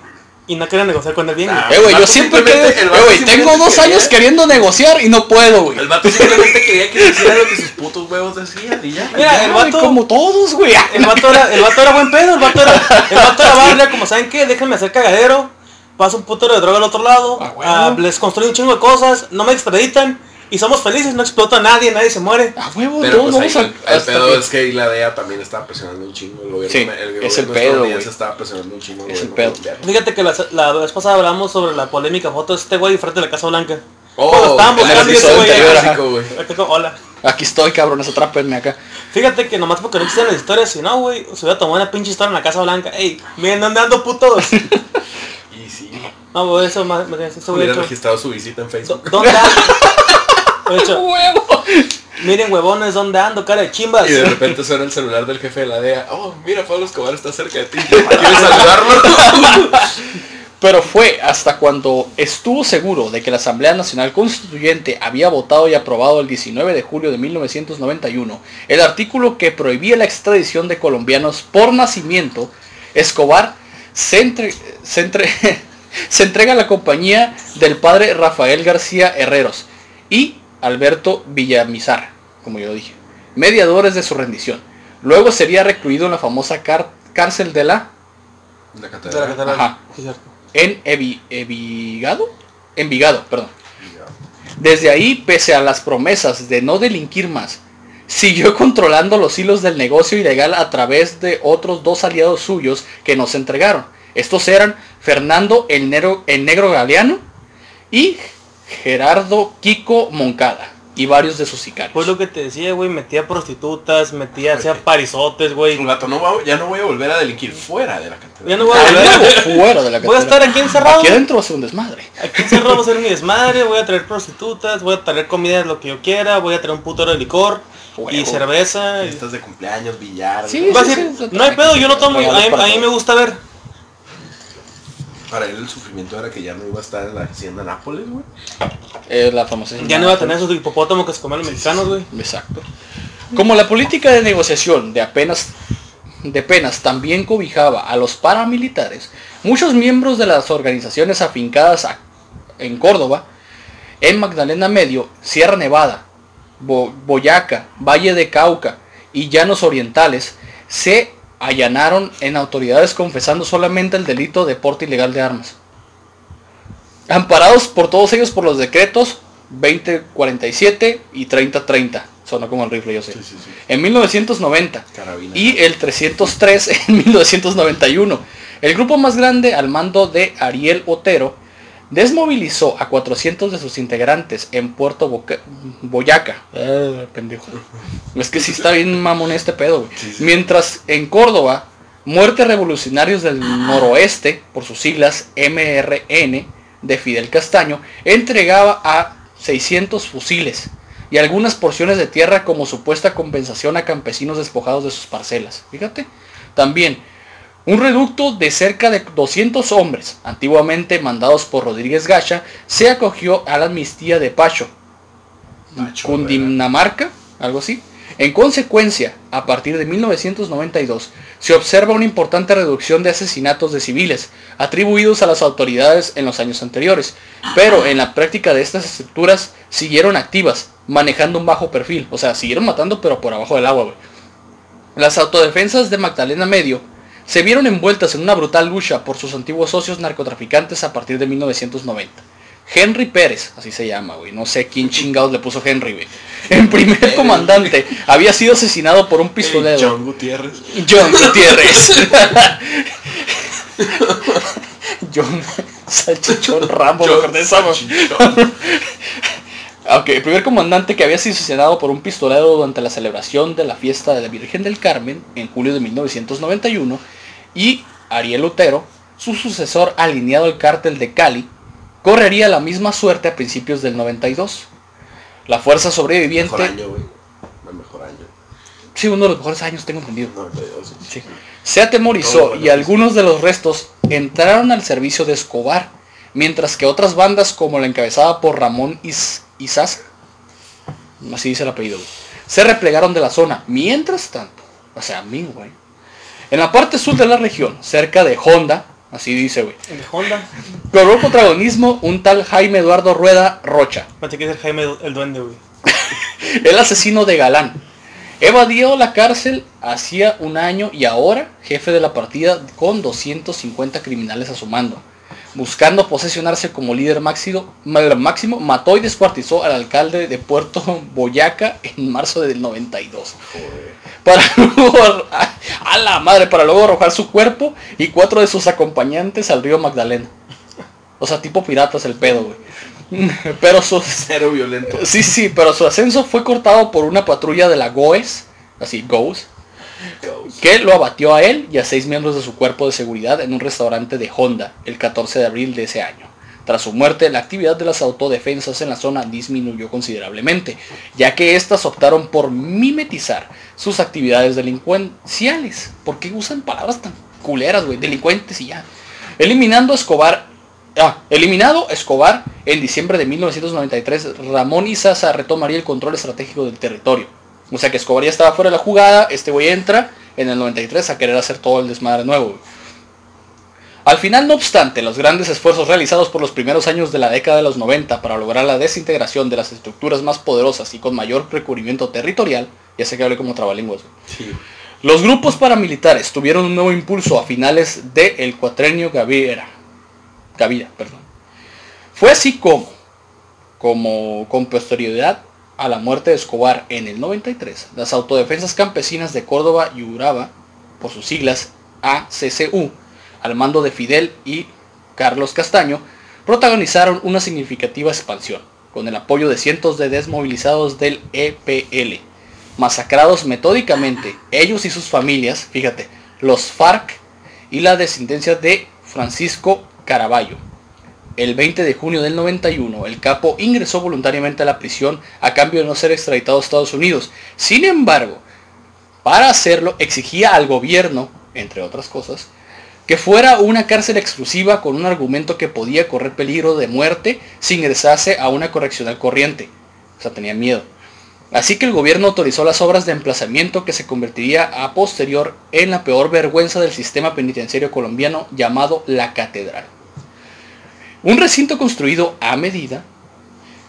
Y no quería negociar con el bien, güey. Ah, Eh, güey, yo siempre el eh, güey, tengo simplemente dos quería- años queriendo negociar y no puedo, güey. El vato simplemente quería que hiciera lo que sus putos huevos decían y ya. Mira, Ya, el güey, vato- como todos, güey. El vato era, el vato era buen pedo, el vato era, el vato era [laughs] barrio, como saben qué, déjenme hacer cagadero, paso un putero de droga al otro lado, Ah, ah, les construyo un chingo de cosas, no me extraditan, y somos felices, no explota a nadie, nadie se muere. A huevo, Pero todos pues ahí, el, a... el hasta pedo es que ahí la DEA también estaba presionando un chingo. El gobierno, Sí, el es el gobierno pedo, güey. estaba presionando un chingo. al Es el gobierno pedo. colombiano. Fíjate que la, la vez pasada hablamos sobre la polémica foto de este güey frente a la Casa Blanca. Oh, Cuando el buscando ese episodio güey Hola. Aquí estoy, cabrones, atrápenme acá. Fíjate que nomás porque no existen las historias, si no, güey, se hubiera tomado una pinche historia en la Casa Blanca. Ey, miren dónde ando putos. [laughs] Y sí, No, güey, eso más, más eso hubiera registrado su visita en ¿Dó- Facebook. ¿Dónde ando? [laughs] ¡Huevo! miren huevones, ¿dónde ando? Cara de chimbas. Y de repente suena el celular del jefe de la DEA. Oh, mira, Pablo Escobar está cerca de ti. ¿Quieres saludarlo? [laughs] Pero fue hasta cuando estuvo seguro de que la Asamblea Nacional Constituyente había votado y aprobado el 19 de julio de 1991 el artículo que prohibía la extradición de colombianos por nacimiento, Escobar se, entre- se entre- [laughs] se entrega a la compañía del padre Rafael García Herreros y Alberto Villamizar, como yo dije, mediadores de su rendición. Luego sería recluido en la famosa car- cárcel de la La De la catedral. Ajá. Sí, en Evi- Envigado, Envigado, perdón. Desde ahí, pese a las promesas de no delinquir más, siguió controlando los hilos del negocio ilegal a través de otros dos aliados suyos que nos entregaron. Estos eran Fernando el Negro, el Negro Galeano y Gerardo Kiko Moncada y varios de sus sicarios. Pues lo que te decía, güey, metía prostitutas, metía, hacía parizotes, güey. Un gato, no va- ya no voy a volver a delinquir fuera de la catedral. Ya no voy a volver. luego, fuera de la [laughs] Voy a estar aquí encerrado. Aquí adentro va a ser un desmadre. Aquí encerrado voy a hacer mi desmadre, voy a traer prostitutas, voy a traer comida lo que yo quiera, voy a traer un putero de licor y cerveza. Fiestas de cumpleaños, billar. Sí, güey. Va a sí, decir, sí, no hay pedo, yo no tomo, a mí, a me gusta ver. Para él el sufrimiento era que ya no iba a estar en la hacienda Nápoles, güey. Eh, la famosa Ya no iba a tener esos hipopótamos que se comen los mexicanos, güey. Exacto. Como la política de negociación de apenas de penas también cobijaba a los paramilitares, muchos miembros de las organizaciones afincadas a- en Córdoba, en Magdalena Medio, Sierra Nevada, Bo- Boyaca, Valle de Cauca y Llanos Orientales se allanaron en autoridades confesando solamente el delito de porte ilegal de armas. Amparados por todos ellos por los decretos 2047 y 3030. Sonó como el rifle, yo sé. Sí, sí, sí. En 1990 Carabina. y el 303 [laughs] en 1991. El grupo más grande al mando de Ariel Otero desmovilizó a 400 de sus integrantes en Puerto Boca- Boyaca. Eh, pendejo. Es que sí está bien mamón este pedo, güey. Sí, sí. Mientras en Córdoba, Muerte Revolucionarios del Noroeste, por sus siglas MRN, de Fidel Castaño, entregaba a 600 fusiles y algunas porciones de tierra como supuesta compensación a campesinos despojados de sus parcelas. Fíjate. También, un reducto de cerca de 200 hombres, antiguamente mandados por Rodríguez Gacha, se acogió a la amnistía de Pacho, Pacho, Cundinamarca, algo así. En consecuencia, a partir de 1992, se observa una importante reducción de asesinatos de civiles atribuidos a las autoridades en los años anteriores, pero en la práctica de estas estructuras siguieron activas, manejando un bajo perfil, o sea, siguieron matando pero por abajo del agua, güey. Las autodefensas de Magdalena Medio se vieron envueltas en una brutal lucha por sus antiguos socios narcotraficantes a partir de 1990. Henry Pérez, así se llama, güey. No sé quién chingados le puso Henry, güey. El primer comandante había sido asesinado por un pistolero. Hey, John Gutiérrez. John Gutiérrez. [laughs] John Salchichón Rambo, esa, güey. Salchichón. Ok, el primer comandante que había sido asesinado por un pistolero durante la celebración de la fiesta de la Virgen del Carmen en julio de 1991 y Ariel Otero, su sucesor alineado al cártel de Cali, correría la misma suerte a principios del 92. La fuerza Mejor sobreviviente, año, güey. El mejor año. sí, uno de los mejores años tengo entendido. 92. Sí. Se atemorizó bueno, y algunos de los restos entraron al servicio de Escobar, mientras que otras bandas como la encabezada por Ramón Is Izaza, así dice el apellido, güey, se replegaron de la zona. Mientras tanto, o sea, a mí, güey, en la parte sur de la región, cerca de Honda, así dice, güey, de Honda. cobró protagonismo un tal Jaime Eduardo Rueda Rocha, Pensé que es el Jaime el duende, güey. [laughs] el asesino de Galán. Evadió la cárcel hacía un año y ahora jefe de la partida con 250 criminales a su mando. Buscando posesionarse como líder máximo, máximo, mató y descuartizó al alcalde de Puerto [laughs] Boyaca en marzo del 92. Joder. Para [laughs] luego, a, a la madre, para luego arrojar su cuerpo y cuatro de sus acompañantes al río Magdalena. O sea, tipo piratas el pedo, güey. [laughs] Pero sus, Cero violento. Sí, sí, pero su ascenso fue cortado por una patrulla de la GOES, así, GOES, que lo abatió a él y a seis miembros de su cuerpo de seguridad en un restaurante de Honda el 14 de abril de ese año. Tras su muerte, la actividad de las autodefensas en la zona disminuyó considerablemente, ya que éstas optaron por mimetizar sus actividades delincuenciales. ¿Por qué usan palabras tan culeras, güey? Delincuentes y ya. Eliminando Escobar Ah, eliminado Escobar en diciembre de 1993, Ramón Izaza retomaría el control estratégico del territorio. O sea que Escobar ya estaba fuera de la jugada, este güey entra en el 93 a querer hacer todo el desmadre nuevo. güey. Al final, no obstante, los grandes esfuerzos realizados por los primeros años de la década de los 90 para lograr la desintegración de las estructuras más poderosas y con mayor recubrimiento territorial, ya sé que hablé como trabalenguas. Sí. Los grupos paramilitares tuvieron un nuevo impulso a finales del cuatrenio Gaviera. Gavira, perdón. Fue así como, como con posterioridad a la muerte de Escobar en el 93, las autodefensas campesinas de Córdoba y Uraba, por sus siglas ACCU, al mando de Fidel y Carlos Castaño, protagonizaron una significativa expansión, con el apoyo de cientos de desmovilizados del EPL, masacrados metódicamente, ellos y sus familias, fíjate, los FARC y la descendencia de Francisco Caraballo. El 20 de junio del 91, el capo ingresó voluntariamente a la prisión a cambio de no ser extraditado a Estados Unidos. Sin embargo, para hacerlo exigía al gobierno, entre otras cosas, que fuera una cárcel exclusiva con un argumento que podía correr peligro de muerte si ingresase a una correccional corriente. O sea, tenía miedo. Así que el gobierno autorizó las obras de emplazamiento que se convertiría a posterior en la peor vergüenza del sistema penitenciario colombiano llamado la Catedral. Un recinto construido a medida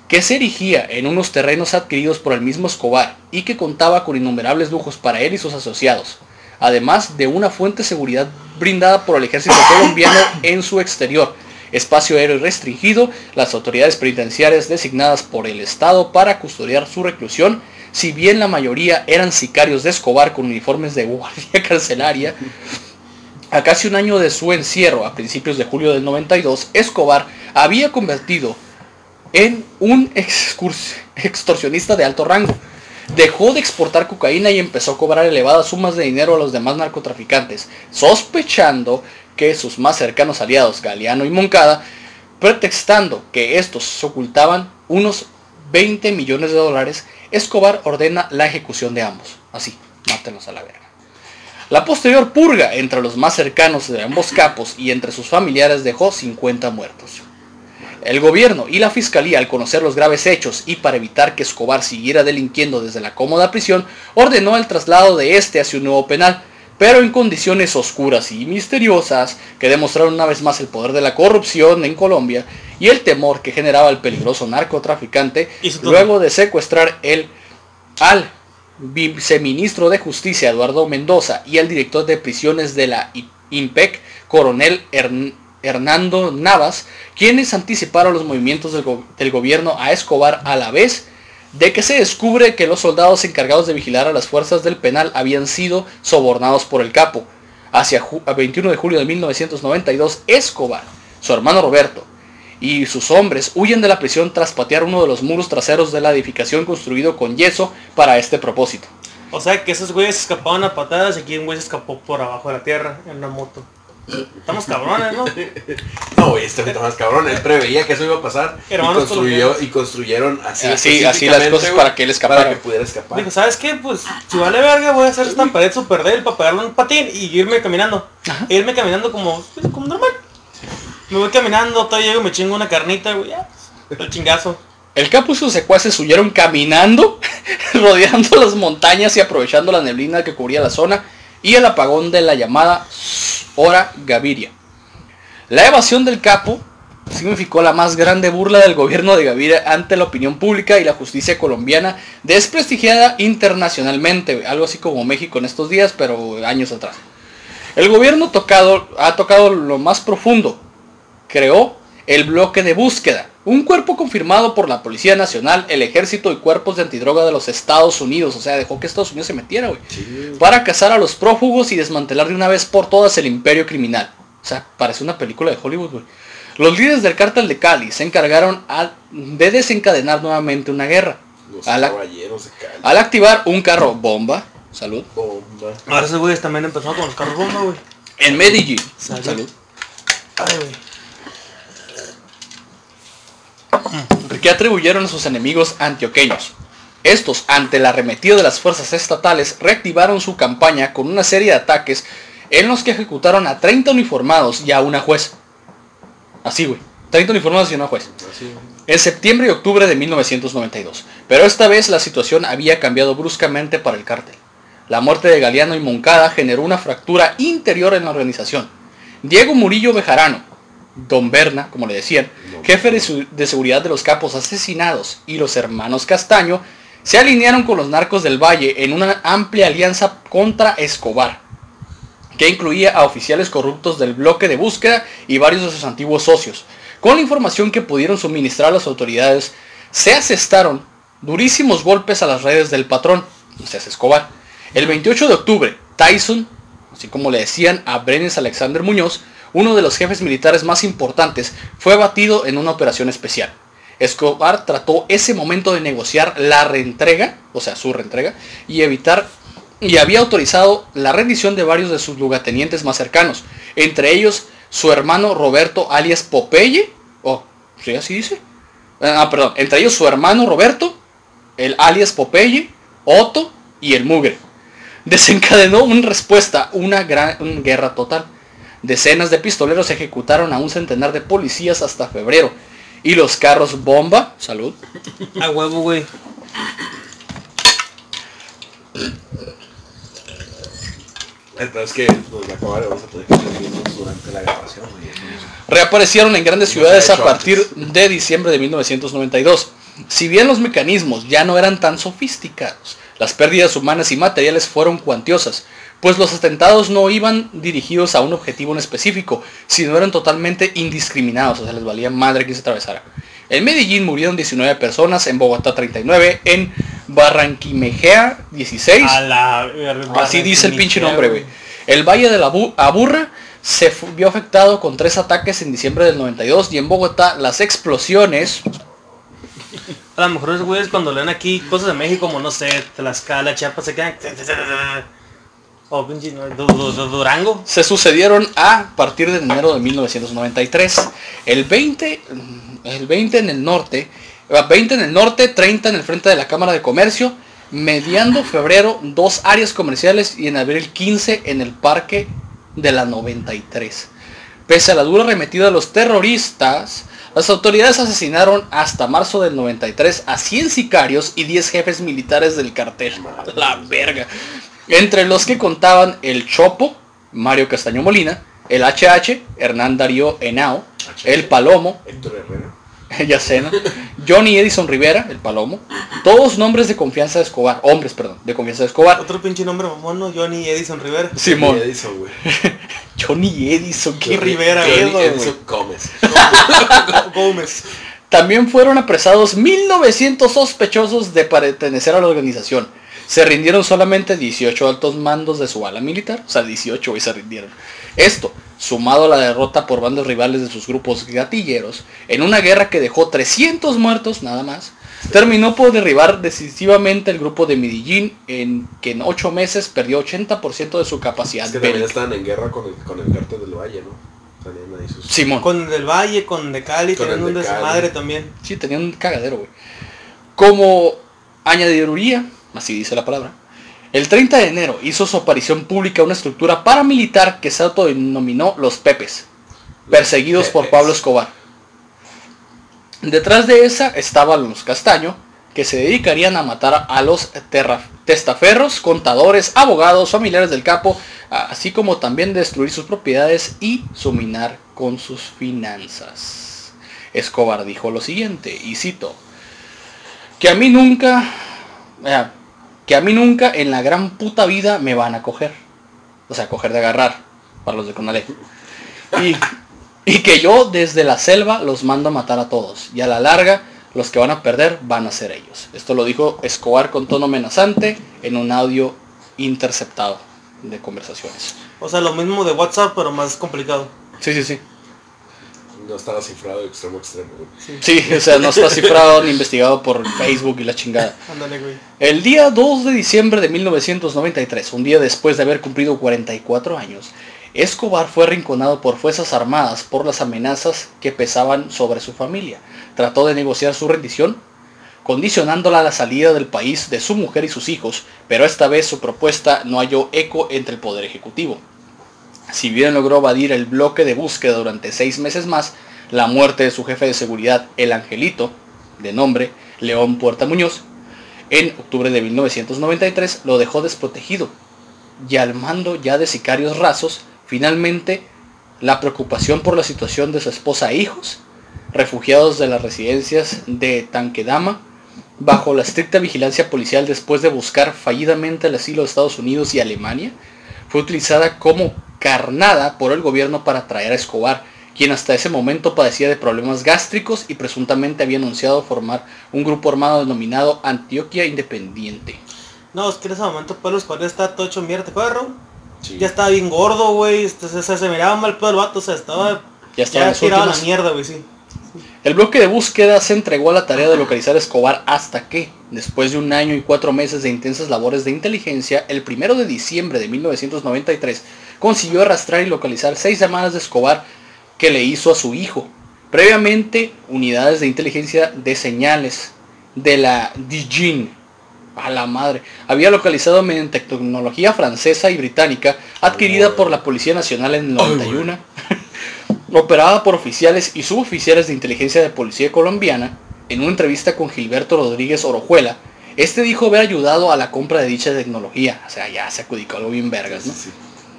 que se erigía en unos terrenos adquiridos por el mismo Escobar y que contaba con innumerables lujos para él y sus asociados, además de una fuente de seguridad brindada por el ejército [coughs] colombiano en su exterior, espacio aéreo restringido, las autoridades penitenciarias designadas por el Estado para custodiar su reclusión, si bien la mayoría eran sicarios de Escobar con uniformes de guardia [laughs] carcelaria, a casi un año de su encierro, a principios de julio del 92, Escobar había convertido en un extorsionista de alto rango. Dejó de exportar cocaína y empezó a cobrar elevadas sumas de dinero a los demás narcotraficantes, sospechando que sus más cercanos aliados, Galeano y Moncada, pretextando que estos ocultaban unos 20 millones de dólares, Escobar ordena la ejecución de ambos. Así, mátenlos a la verga. La posterior purga entre los más cercanos de ambos capos y entre sus familiares dejó 50 muertos. El gobierno y la fiscalía, al conocer los graves hechos y para evitar que Escobar siguiera delinquiendo desde la cómoda prisión, ordenó el traslado de este hacia un nuevo penal, pero en condiciones oscuras y misteriosas que demostraron una vez más el poder de la corrupción en Colombia y el temor que generaba el peligroso narcotraficante luego de secuestrar el al viceministro de Justicia Eduardo Mendoza y al director de prisiones de la IMPEC, coronel Hern- Hernando Navas, quienes anticiparon los movimientos del, del gobierno a Escobar a la vez de que se descubre que los soldados encargados de vigilar a las fuerzas del penal habían sido sobornados por el capo. Hacia ju- a 21 de julio de 1992, Escobar, su hermano Roberto, y sus hombres huyen de la prisión tras patear uno de los muros traseros de la edificación construido con yeso para este propósito. O sea que esos güeyes escapaban a patadas y aquí un güey se escapó por abajo de la tierra en una moto. Estamos cabrones, ¿no? [laughs] No, güey, este está más cabrón. Él preveía que eso iba a pasar. y, construyó, y construyeron así, Así- así las cosas güey, para que él escapara. Para que pudiera escapar. Dijo, ¿sabes qué? Pues si vale verga voy a hacer esta [laughs] pared super débil para pegarle un patín y irme caminando. E irme caminando como, como normal. Me voy caminando, todavía llego me chingo una carnita, güey. Pues, el chingazo. El capo y sus secuaces huyeron caminando, [laughs] rodeando las montañas y aprovechando la neblina que cubría la zona y el apagón de la llamada Hora Gaviria. La evasión del capo significó la más grande burla del gobierno de Gaviria ante la opinión pública y la justicia colombiana, desprestigiada internacionalmente, algo así como México en estos días, pero años atrás. El gobierno tocado, ha tocado lo más profundo, creó el bloque de búsqueda, un cuerpo confirmado por la Policía Nacional, el Ejército y cuerpos de antidroga de los Estados Unidos, o sea, dejó que Estados Unidos se metiera, güey, Sí, para cazar a los prófugos y desmantelar de una vez por todas el imperio criminal. O sea, parece una película de Hollywood, güey. Los líderes del cártel de Cali se encargaron a- de desencadenar nuevamente una guerra. Los A la- caballeros de Cali. Al activar un carro bomba, salud, Bomba. Ahora esos güeyes también empezaron con los carros bomba, güey. en Medellín, Salud. salud, Ay, güey. Que atribuyeron a sus enemigos antioqueños. Estos, ante la arremetida de las fuerzas estatales, reactivaron su campaña con una serie de ataques en los que ejecutaron a 30 uniformados y a una juez. Así, güey. 30 uniformados y una juez. Así, En septiembre y octubre de 1992. Pero esta vez la situación había cambiado bruscamente para el cártel. La muerte de Galeano y Moncada generó una fractura interior en la organización. Diego Murillo Bejarano, Don Berna, como le decían, jefe de, seguridad de los capos asesinados, y los hermanos Castaño, se alinearon con los narcos del Valle en una amplia alianza contra Escobar, que incluía a oficiales corruptos del bloque de búsqueda y varios de sus antiguos socios. Con la información que pudieron suministrar las autoridades, se asestaron durísimos golpes a las redes del patrón, o sea, Escobar. El 28 de octubre, Tyson, así como le decían a Brenes Alexander Muñoz, uno de los jefes militares más importantes, fue abatido en una operación especial. Escobar trató ese momento de negociar la reentrega, o sea, su reentrega, y evitar y había autorizado la rendición de varios de sus lugartenientes más cercanos, entre ellos su hermano Roberto alias Popeye, oh, ¿sí así dice? Ah, perdón, entre ellos su hermano Roberto, el alias Popeye, Otto y el Mugre. Desencadenó una respuesta, una gran guerra total. Decenas de pistoleros ejecutaron a un centenar de policías hasta febrero. Y los carros bomba, salud, A huevo, güey. Que acabar vamos a durante la grabación. güey. reaparecieron en grandes ciudades a partir de diciembre de 1992. Si bien los mecanismos ya no eran tan sofisticados, las pérdidas humanas y materiales fueron cuantiosas, pues los atentados no iban dirigidos a un objetivo en específico, sino eran totalmente indiscriminados, o sea, les valía madre que se atravesara. En Medellín murieron 19 personas, en Bogotá 39, en Barranquimejea 16, A la... Así dice el pinche nombre, güey. El Valle de la Bu- Aburra se vio afectado con tres ataques en diciembre del 92 y en Bogotá las explosiones A lo mejor esos güeyes cuando leen aquí cosas de México como, no sé, Tlaxcala, Chiapas, se quedan... [laughs] [laughs] O pinche no, Du- Du- Du- Durango. se sucedieron a partir de enero de 1993. El 20, el 20 en el norte, eh, 20 en el norte, 30 en el frente de la Cámara de Comercio, mediando febrero dos áreas comerciales y en abril 15 en el Parque de la 93. Pese a la dura arremetida de los terroristas, las autoridades asesinaron hasta marzo del 93 a 100 sicarios y 10 jefes militares del cartel. La verga. Entre los que contaban el Chopo, Mario Castaño Molina, el HH, Hernán Darío Henao, el Palomo, Héctor Herrera. [laughs] ya sé, ¿no? Johnny Edison Rivera, el Palomo, todos nombres de confianza de Escobar, hombres, perdón, de confianza de Escobar. Otro pinche nombre mamón, ¿no? Johnny Edison Rivera. Simón, Y Edison, güey. [laughs] Johnny Edison, qué Rivera, Johnny güey. Edison Gómez. [laughs] Gómez. También fueron apresados 1900 sospechosos de pertenecer a la organización. Se rindieron solamente 18 altos mandos de su ala militar, o sea, 18 güey, se rindieron. Esto, sumado a la derrota por bandos rivales de sus grupos gatilleros, en una guerra que dejó 300 muertos nada más, terminó por derribar decisivamente el grupo de Medellín, en que en 8 meses perdió 80% de su capacidad Es que también estaban en guerra con el, con el cártel del Valle, ¿no? Tenían ahí sus... Simón. Con el del Valle, con el de Cali, Con el un de desmadre también. Sí, tenía un cagadero, güey. Como añadiduría, así dice la palabra, el 30 de enero hizo su aparición pública una estructura paramilitar que se autodenominó Los Pepes, perseguidos por. Pablo Escobar. Detrás de esa estaban los Castaño, que se dedicarían a matar a los testaferros, contadores, abogados, familiares del capo, así como también destruir sus propiedades y suminar con sus finanzas. Escobar dijo lo siguiente, y cito, que a mí nunca, eh, que a mí nunca en la gran puta vida me van a coger. O sea, coger de agarrar, para los de Conalé. Y, y que yo desde la selva los mando a matar a todos. Y a la larga, los que van a perder van a ser ellos. Esto lo dijo Escobar con tono amenazante en un audio interceptado de conversaciones. O sea, lo mismo de WhatsApp, pero más complicado. Sí, sí, sí. No estaba cifrado de extremo a extremo, güey. Sí, o sea, no está cifrado ni investigado por Facebook y la chingada. Ándale, güey. El día 2 de diciembre de 1993, un día después de haber cumplido 44 años, Escobar fue arrinconado por fuerzas armadas por las amenazas que pesaban sobre su familia. Trató de negociar su rendición, condicionándola a la salida del país de su mujer y sus hijos, pero esta vez su propuesta no halló eco entre el poder ejecutivo. Si bien logró evadir el bloque de búsqueda durante seis meses más, la muerte de su jefe de seguridad, el Angelito, de nombre León Puerta Muñoz, en octubre de 1993 lo dejó desprotegido y al mando ya de sicarios rasos, finalmente la preocupación por la situación de su esposa e hijos, refugiados de las residencias de Tanquedama, bajo la estricta vigilancia policial después de buscar fallidamente el asilo de Estados Unidos y Alemania, fue utilizada como carnada por el gobierno para traer a Escobar, quien hasta ese momento padecía de problemas gástricos y presuntamente había anunciado formar un grupo armado denominado Antioquia Independiente. No, es que en ese momento Pablo Escobar estaba todo hecho mierda, ¿te acuerdas, Raúl? Ya estaba bien gordo, güey, este, se, se, miraba mal pedo el vato, o sea, estaba... Ya estaba en las tirado a la mierda, güey, sí. El bloque de búsqueda se entregó a la tarea de localizar a Escobar hasta que, después de un año y cuatro meses de intensas labores de inteligencia, el primero de diciembre de 1993 consiguió arrastrar y localizar seis llamadas de Escobar que le hizo a su hijo. Previamente, unidades de inteligencia de señales de la DIGIN, a la madre, había localizado mediante tecnología francesa y británica adquirida por la Policía Nacional en el 91 [laughs] operada por oficiales y suboficiales de inteligencia de policía colombiana, en una entrevista con Gilberto Rodríguez Orojuela, este dijo haber ayudado a la compra de dicha tecnología. O sea, ya se adjudicó algo bien vergas, ¿no? Sí.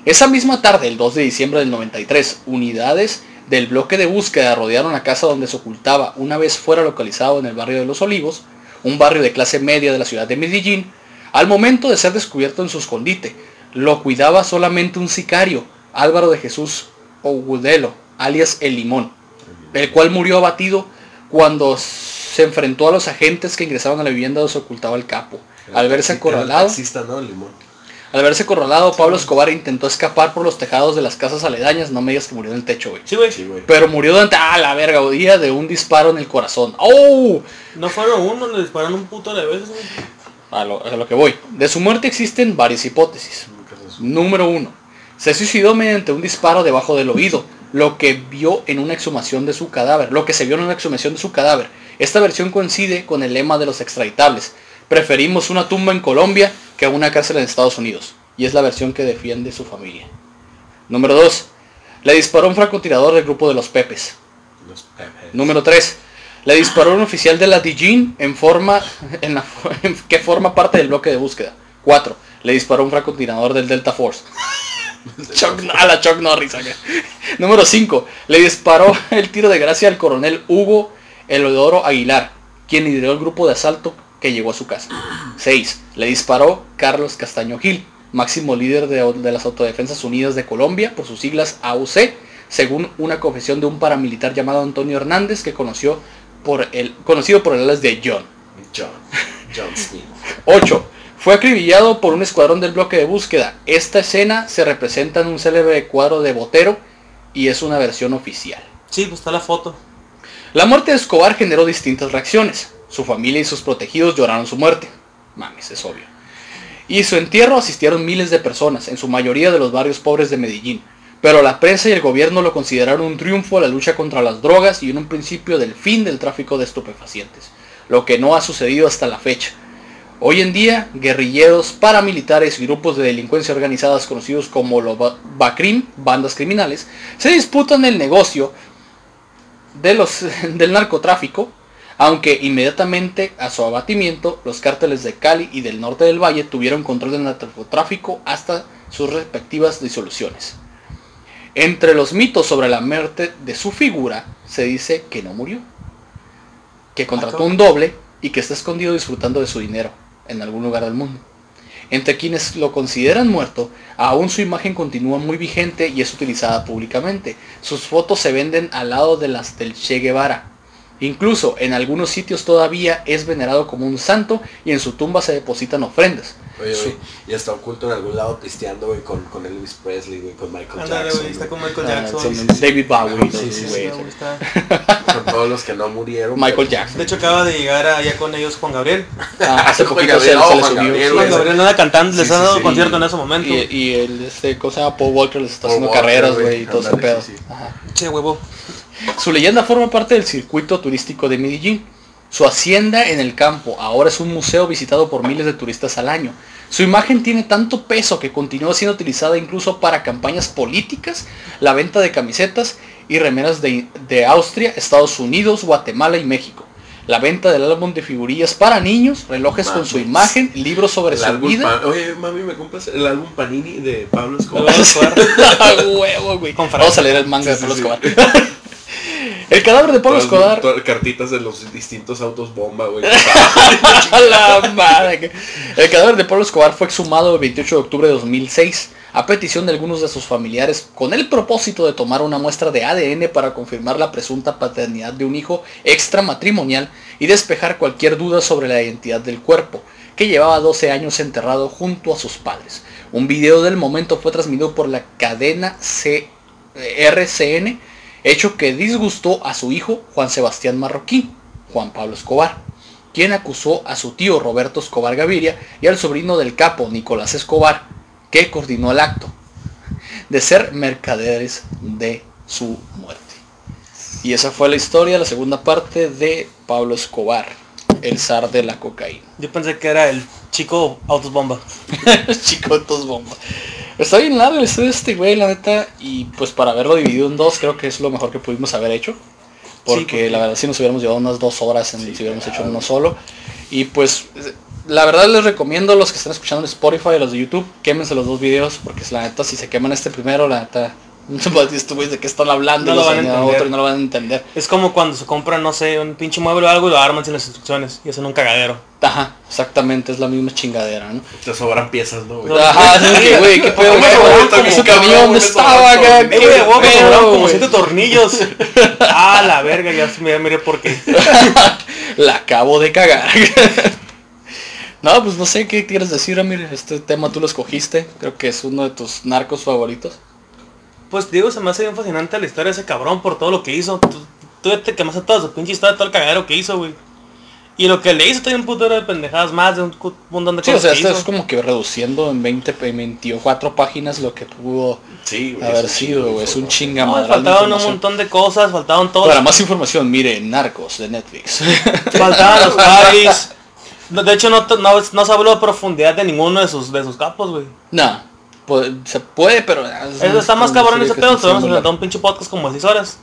Esa misma tarde, el 2 de diciembre del 93, unidades del bloque de búsqueda rodearon la casa donde se ocultaba, una vez fuera localizado en el barrio de Los Olivos, un barrio de clase media de la ciudad de Medellín, al momento de ser descubierto en su escondite. Lo cuidaba solamente un sicario, Álvaro de Jesús Ogudelo, alias El Limón, el cual murió abatido cuando se enfrentó a los agentes que ingresaron a la vivienda donde se ocultaba el capo. Al verse el acorralado, taxista, ¿no? El limón. Al verse acorralado, Pablo Escobar intentó escapar por los tejados de las casas aledañas, no me digas que murió en el techo, güey. Sí, güey. Sí. Pero murió durante, ah, la verga, día de un disparo en el corazón. ¡Oh! No fueron uno, le dispararon un puto de veces, güey. A lo, a lo que voy. De su muerte existen varias hipótesis. Número uno. Se suicidó mediante un disparo debajo del oído, lo que vio en una exhumación de su cadáver, lo que se vio en una exhumación de su cadáver. Esta versión coincide con el lema de los extraditables. Preferimos una tumba en Colombia que una cárcel en Estados Unidos. Y es la versión que defiende su familia. Número 2. Le disparó un francotirador del grupo de los Pepes. Los Pepes. Número 3. Le disparó un oficial de la DIGIN en forma en la, [laughs] en- que forma parte del bloque de búsqueda. 4. Le disparó un francotirador del Delta Force. [laughs] Chuck- a la Chuck Norris. acá. Número 5. Le disparó el tiro de gracia al coronel Hugo Elodoro Aguilar, quien lideró el grupo de asalto que llegó a su casa. 6. Le disparó Carlos Castaño Gil, máximo líder de, de las Autodefensas Unidas de Colombia, por sus siglas AUC, según una confesión de un paramilitar llamado Antonio Hernández que conoció por el, conocido por el alias de John. John. John Smith. 8. Fue acribillado por un escuadrón del bloque de búsqueda. Esta escena se representa en un célebre cuadro de Botero y es una versión oficial. Sí, pues está la foto. La muerte de Escobar generó distintas reacciones. Su familia y sus protegidos lloraron su muerte. Mames, es obvio. Y su entierro asistieron miles de personas, en su mayoría de los barrios pobres de Medellín. Pero la prensa y el gobierno lo consideraron un triunfo a la lucha contra las drogas y en un principio del fin del tráfico de estupefacientes, lo que no ha sucedido hasta la fecha. Hoy en día, guerrilleros, paramilitares y grupos de delincuencia organizadas conocidos como los ba- BACRIM, bandas criminales, se disputan el negocio de los, [laughs] del narcotráfico, aunque inmediatamente a su abatimiento los cárteles de Cali y del norte del valle tuvieron control del narcotráfico hasta sus respectivas disoluciones. Entre los mitos sobre la muerte de su figura se dice que no murió, que contrató un doble y que está escondido disfrutando de su dinero en algún lugar del mundo. Entre quienes lo consideran muerto, aún su imagen continúa muy vigente y es utilizada públicamente. Sus fotos se venden al lado de las del Che Guevara. Incluso en algunos sitios todavía es venerado como un santo y en su tumba se depositan ofrendas. Oye, güey, y está oculto en algún lado pisteando, güey, con, con Elvis Presley, güey, con Michael Jackson, güey, está con Michael Ah, Jackson. son David Bowie, Sí, esos sí, sí, güey, está. con todos los que no murieron. Michael pero- Jackson. De hecho acaba de llegar allá con ellos Juan Gabriel. Ah, hace poquito se, Gabriel, se oh, le Juan subió. Gabriel, Juan. Gabriel anda cantando, les Sí, ha dado sí. concierto en ese momento. Y, y el, este, ¿cómo se llama? Paul Walker les está Paul haciendo Walker, carreras, güey, y todo ese pedo. sí, sí. Ajá. Che, huevo. Su leyenda forma parte del circuito turístico de Medellín. Su hacienda en el campo ahora es un museo visitado por miles de turistas al año. Su imagen tiene tanto peso que continúa siendo utilizada incluso para campañas políticas, la venta de camisetas y remeras de, de Austria, Estados Unidos, Guatemala y México. La venta del álbum de figurillas para niños, relojes con su imagen, libros sobre El su vida. Oye, mami, ¿me compras el álbum Panini de Pablo Escobar? Pablo [laughs] Escobar. A huevo, güey. Con Vamos a leer el manga Sí, de Pablo sí. Escobar. [laughs] el cadáver de Pablo Todas- Escobar. todas cartitas de los distintos autos bomba, güey. [laughs] La madre. El cadáver de Pablo Escobar fue exhumado el 28 de octubre de 2006 a petición de algunos de sus familiares con el propósito de tomar una muestra de ADN para confirmar la presunta paternidad de un hijo extramatrimonial y despejar cualquier duda sobre la identidad del cuerpo, que llevaba 12 años enterrado junto a sus padres. Un video del momento fue transmitido por la cadena C- RCN, hecho que disgustó a su hijo Juan Sebastián Marroquín, Juan Pablo Escobar quien acusó a su tío Roberto Escobar Gaviria y al sobrino del capo Nicolás Escobar, que coordinó el acto, de ser mercaderes de su muerte. Y esa fue la historia, la segunda parte de Pablo Escobar, el zar de la cocaína. Yo pensé que era el chico autos bomba. [laughs] Chicotos bomba. Está bien largo el estudio de este güey, la neta, y pues para haberlo dividido en dos, creo que es lo mejor que pudimos haber hecho. Porque, porque- la verdad si nos hubiéramos llevado unas dos horas en, Sí, si hubiéramos hecho uno solo. Y pues, la verdad les recomiendo a los que están escuchando en Spotify, a los de YouTube, quémense los dos videos, porque la neta, si se queman este primero, la neta, [laughs] estos güeyes de qué están hablando, No lo van a otro y no lo van a entender. Es como cuando se compra, no sé, un pinche mueble o algo y lo arman sin las instrucciones y hacen un cagadero. Ajá, exactamente, es la misma chingadera, ¿no? Te sobran piezas, ¿no, güey? Ajá, güey, qué pedo, ¿Cómo güey, se güey, sobraron ¿cómo como ese camión estaba Eh, güey, me sobraron como siete tornillos. [laughs] ah, la verga, ya se me miré por qué. [laughs] La acabo de cagar. no, pues no sé qué quieres decir, Amir. Este tema tú lo escogiste. Creo que es uno de tus narcos favoritos. Pues digo, se me hace bien fascinante la historia de ese cabrón por todo lo que hizo. Tú, tú te quemaste toda su pinche historia, todo el cagadero que hizo, güey. Y lo que le hizo también un putero de pendejadas más, de un montón de Sí, o cosas sea, que esto hizo. es como que reduciendo en 20, en 24 páginas lo que pudo Sí, güey. haber sido, güey. Es un de chinga No, faltaban un montón de cosas, faltaban todos. Para más información, mire Narcos de Netflix. [laughs] Faltaban los [laughs] paris. De hecho, no, no, no se habló a profundidad de ninguno de sus, de sus capos, güey. no, pu- se puede, pero... ah, es Eso está más cabrón ese pedo, te vamos a un pinche podcast como de 6 horas.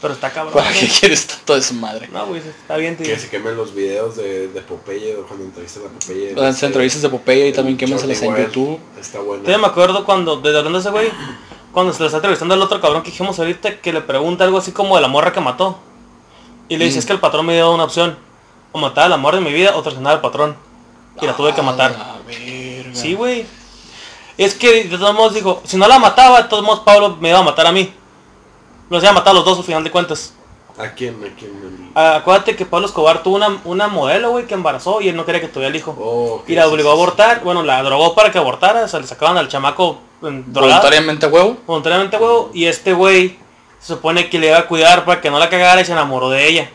Pero está cabrón. ¿Para qué quieres tanto de su madre? No, güey, está bien, tío. Que se quemen los videos de, de Popeye cuando entrevistas a Popeye. Las este, entrevistas de Popeye y también quémenselas en YouTube. Está bueno. Todavía me acuerdo cuando, desde hablando de ese güey, cuando se le está entrevistando al otro cabrón que dijimos ahorita, que le pregunta algo así como de la morra que mató. Y le dice, Mm. es que el patrón me dio una opción. O matar al amor de mi vida o traicionar al patrón. Y la tuve que A matar. la verga. Sí, güey. Es que de todos modos digo, si no la mataba, de todos modos Pablo me iba a matar a mí. Los iba a matar a los dos al final de cuentas. ¿A quién? ¿A quién? Ah, acuérdate que Pablo Escobar tuvo una, una modelo, güey, que embarazó y él no quería que tuviera el hijo. Oh, Y la obligó a abortar, bueno, la drogó para que abortara, o sea, le sacaban al chamaco en drogado, Voluntariamente huevo. voluntariamente, huevo, y este güey se supone que le iba a cuidar para que no la cagara y se enamoró de ella.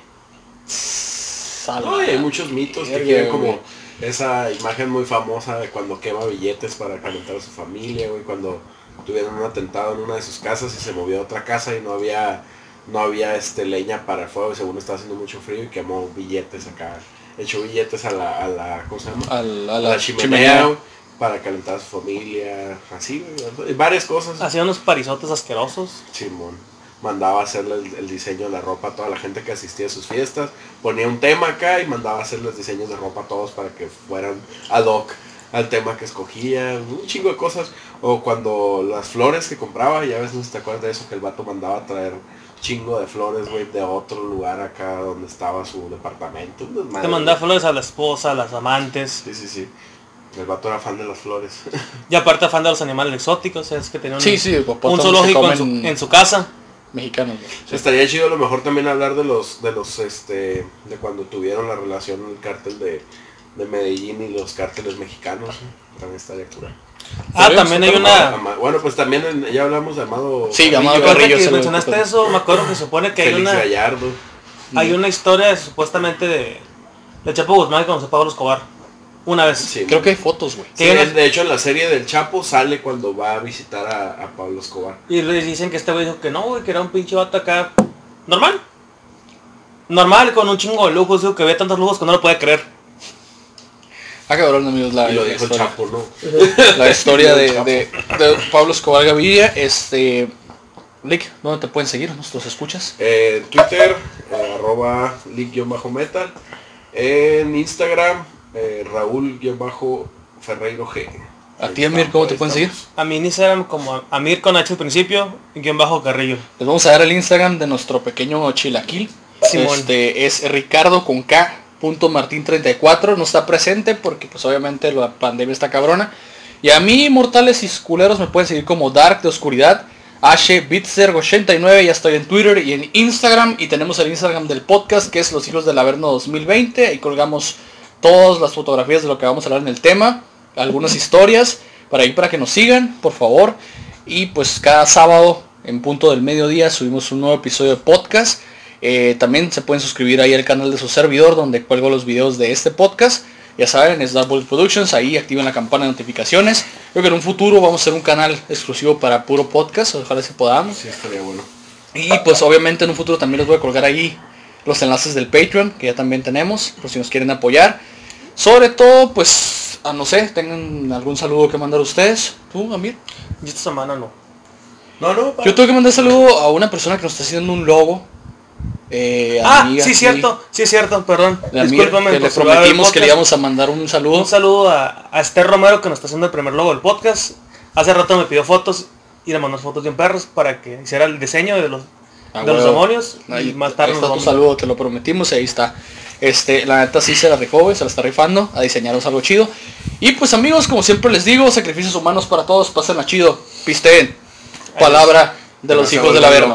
No, hay muchos mitos que güey. como esa imagen muy famosa de cuando quema billetes para calentar a su familia, güey, cuando tuvieron un atentado en una de sus casas y se movió a otra casa y no había no había este leña para el fuego y según estaba haciendo mucho frío y quemó billetes acá, echó billetes a la, a la ¿cómo se llama? A A la, la chimenea, chimenea. güey, para calentar a su familia, así, güey, varias cosas. Hacía unos parizotes asquerosos. Simón mandaba hacerle el, el diseño de la ropa a toda la gente que asistía a sus fiestas, ponía un tema acá y mandaba hacerles diseños de ropa a todos para que fueran ad hoc al tema que escogía, un chingo de cosas. O cuando las flores que compraba, ya ves, no sé si te acuerdas de eso, que el vato mandaba a traer chingo de flores, güey, de otro lugar acá donde estaba su departamento. Te mandaba flores a la esposa, a las amantes. Sí, sí, sí. El vato era fan de las flores. Y aparte fan de los animales exóticos, es que tenía un, Sí, sí, un hipopótamos que zoológico en su, comen en su casa. Mexicanos. Sí. Estaría chido a lo mejor también hablar de los, de los, este, de cuando tuvieron la relación el cártel de, de Medellín y los cárteles mexicanos. También estaría cura. Ah, Pero también hay una... Bueno, pues también en- ya hablamos de Amado. Sí, Amado Carrillo, que mencionaste eso, me acuerdo que se supone que hay una, Gallardo. hay una historia supuestamente de, de Chapo Guzmán que conoció a Pablo Escobar. Una vez. Sí, Creo que hay fotos, güey. Sí, de hecho en la serie del Chapo sale cuando va a visitar a, a Pablo Escobar. Y le dicen que este güey dijo que no, güey, que era un pinche vato acá normal. Normal, con un chingo de lujos, digo que ve tantos lujos que no lo puede creer. Ah, cabrón, amigos, la, Y lo la dijo el historia, Chapo, ¿no? [laughs] la historia de, de- de Pablo Escobar Gaviria. Este, Lick, ¿dónde te pueden seguir? ¿Nos los escuchas? En Twitter, eh, arroba league-metal. En Instagram, eh, Raúl-Ferreiro G. A ti, Amir, ¿cómo te pueden seguir? A mi Instagram como Amir con H al principio, y guion bajo Carrillo. Les vamos a dar el Instagram de nuestro pequeño chilaquil. Simón. Este es Ricardo con K. punto Martín 34 no está presente porque pues obviamente la pandemia está cabrona. Y a mí, mortales y culeros, me pueden seguir como Dark de Oscuridad. HBitzer89, ya estoy en Twitter y en Instagram. Y tenemos el Instagram del podcast que es Los Hijos del Averno 2020. Ahí colgamos todas las fotografías de lo que vamos a hablar en el tema. Algunas historias. Para ahí para que nos sigan, por favor. Y pues cada sábado en punto del mediodía subimos un nuevo episodio de podcast. Eh, también se pueden suscribir ahí al canal de su servidor donde cuelgo los videos de este podcast. Ya saben, es Dark Bullet Productions, ahí activen la campana de notificaciones. Creo que en un futuro vamos a hacer un canal exclusivo para puro podcast, ojalá si podamos. Sí, estaría bueno. Y pues obviamente en un futuro también les voy a colgar ahí los enlaces del Patreon, que ya también tenemos, por si nos quieren apoyar. Sobre todo, pues, a no sé, tengan algún saludo que mandar ustedes. ¿Tú, Amir? Y esta semana no. No, no, Yo tuve que mandar saludo a una persona que nos está haciendo un logo. Eh, Ah, amiga sí, cierto, sí, cierto, perdón. de que le prometimos que le íbamos a mandar un saludo. Un saludo a, a Esther Romero que nos está haciendo el primer logo del podcast. Hace rato me pidió fotos y le mandó fotos bien perros para que hiciera el diseño de los, Ah, de los demonios. Ahí, y más tarde ahí nos está tu vamos. saludo, te lo prometimos y ahí está. Este, la neta sí se la rifó, güey, se la está rifando a diseñarnos algo chido. Y pues amigos, como siempre les digo, sacrificios humanos para todos, pasen chido, pisteen. Palabra de los hijos del Averno.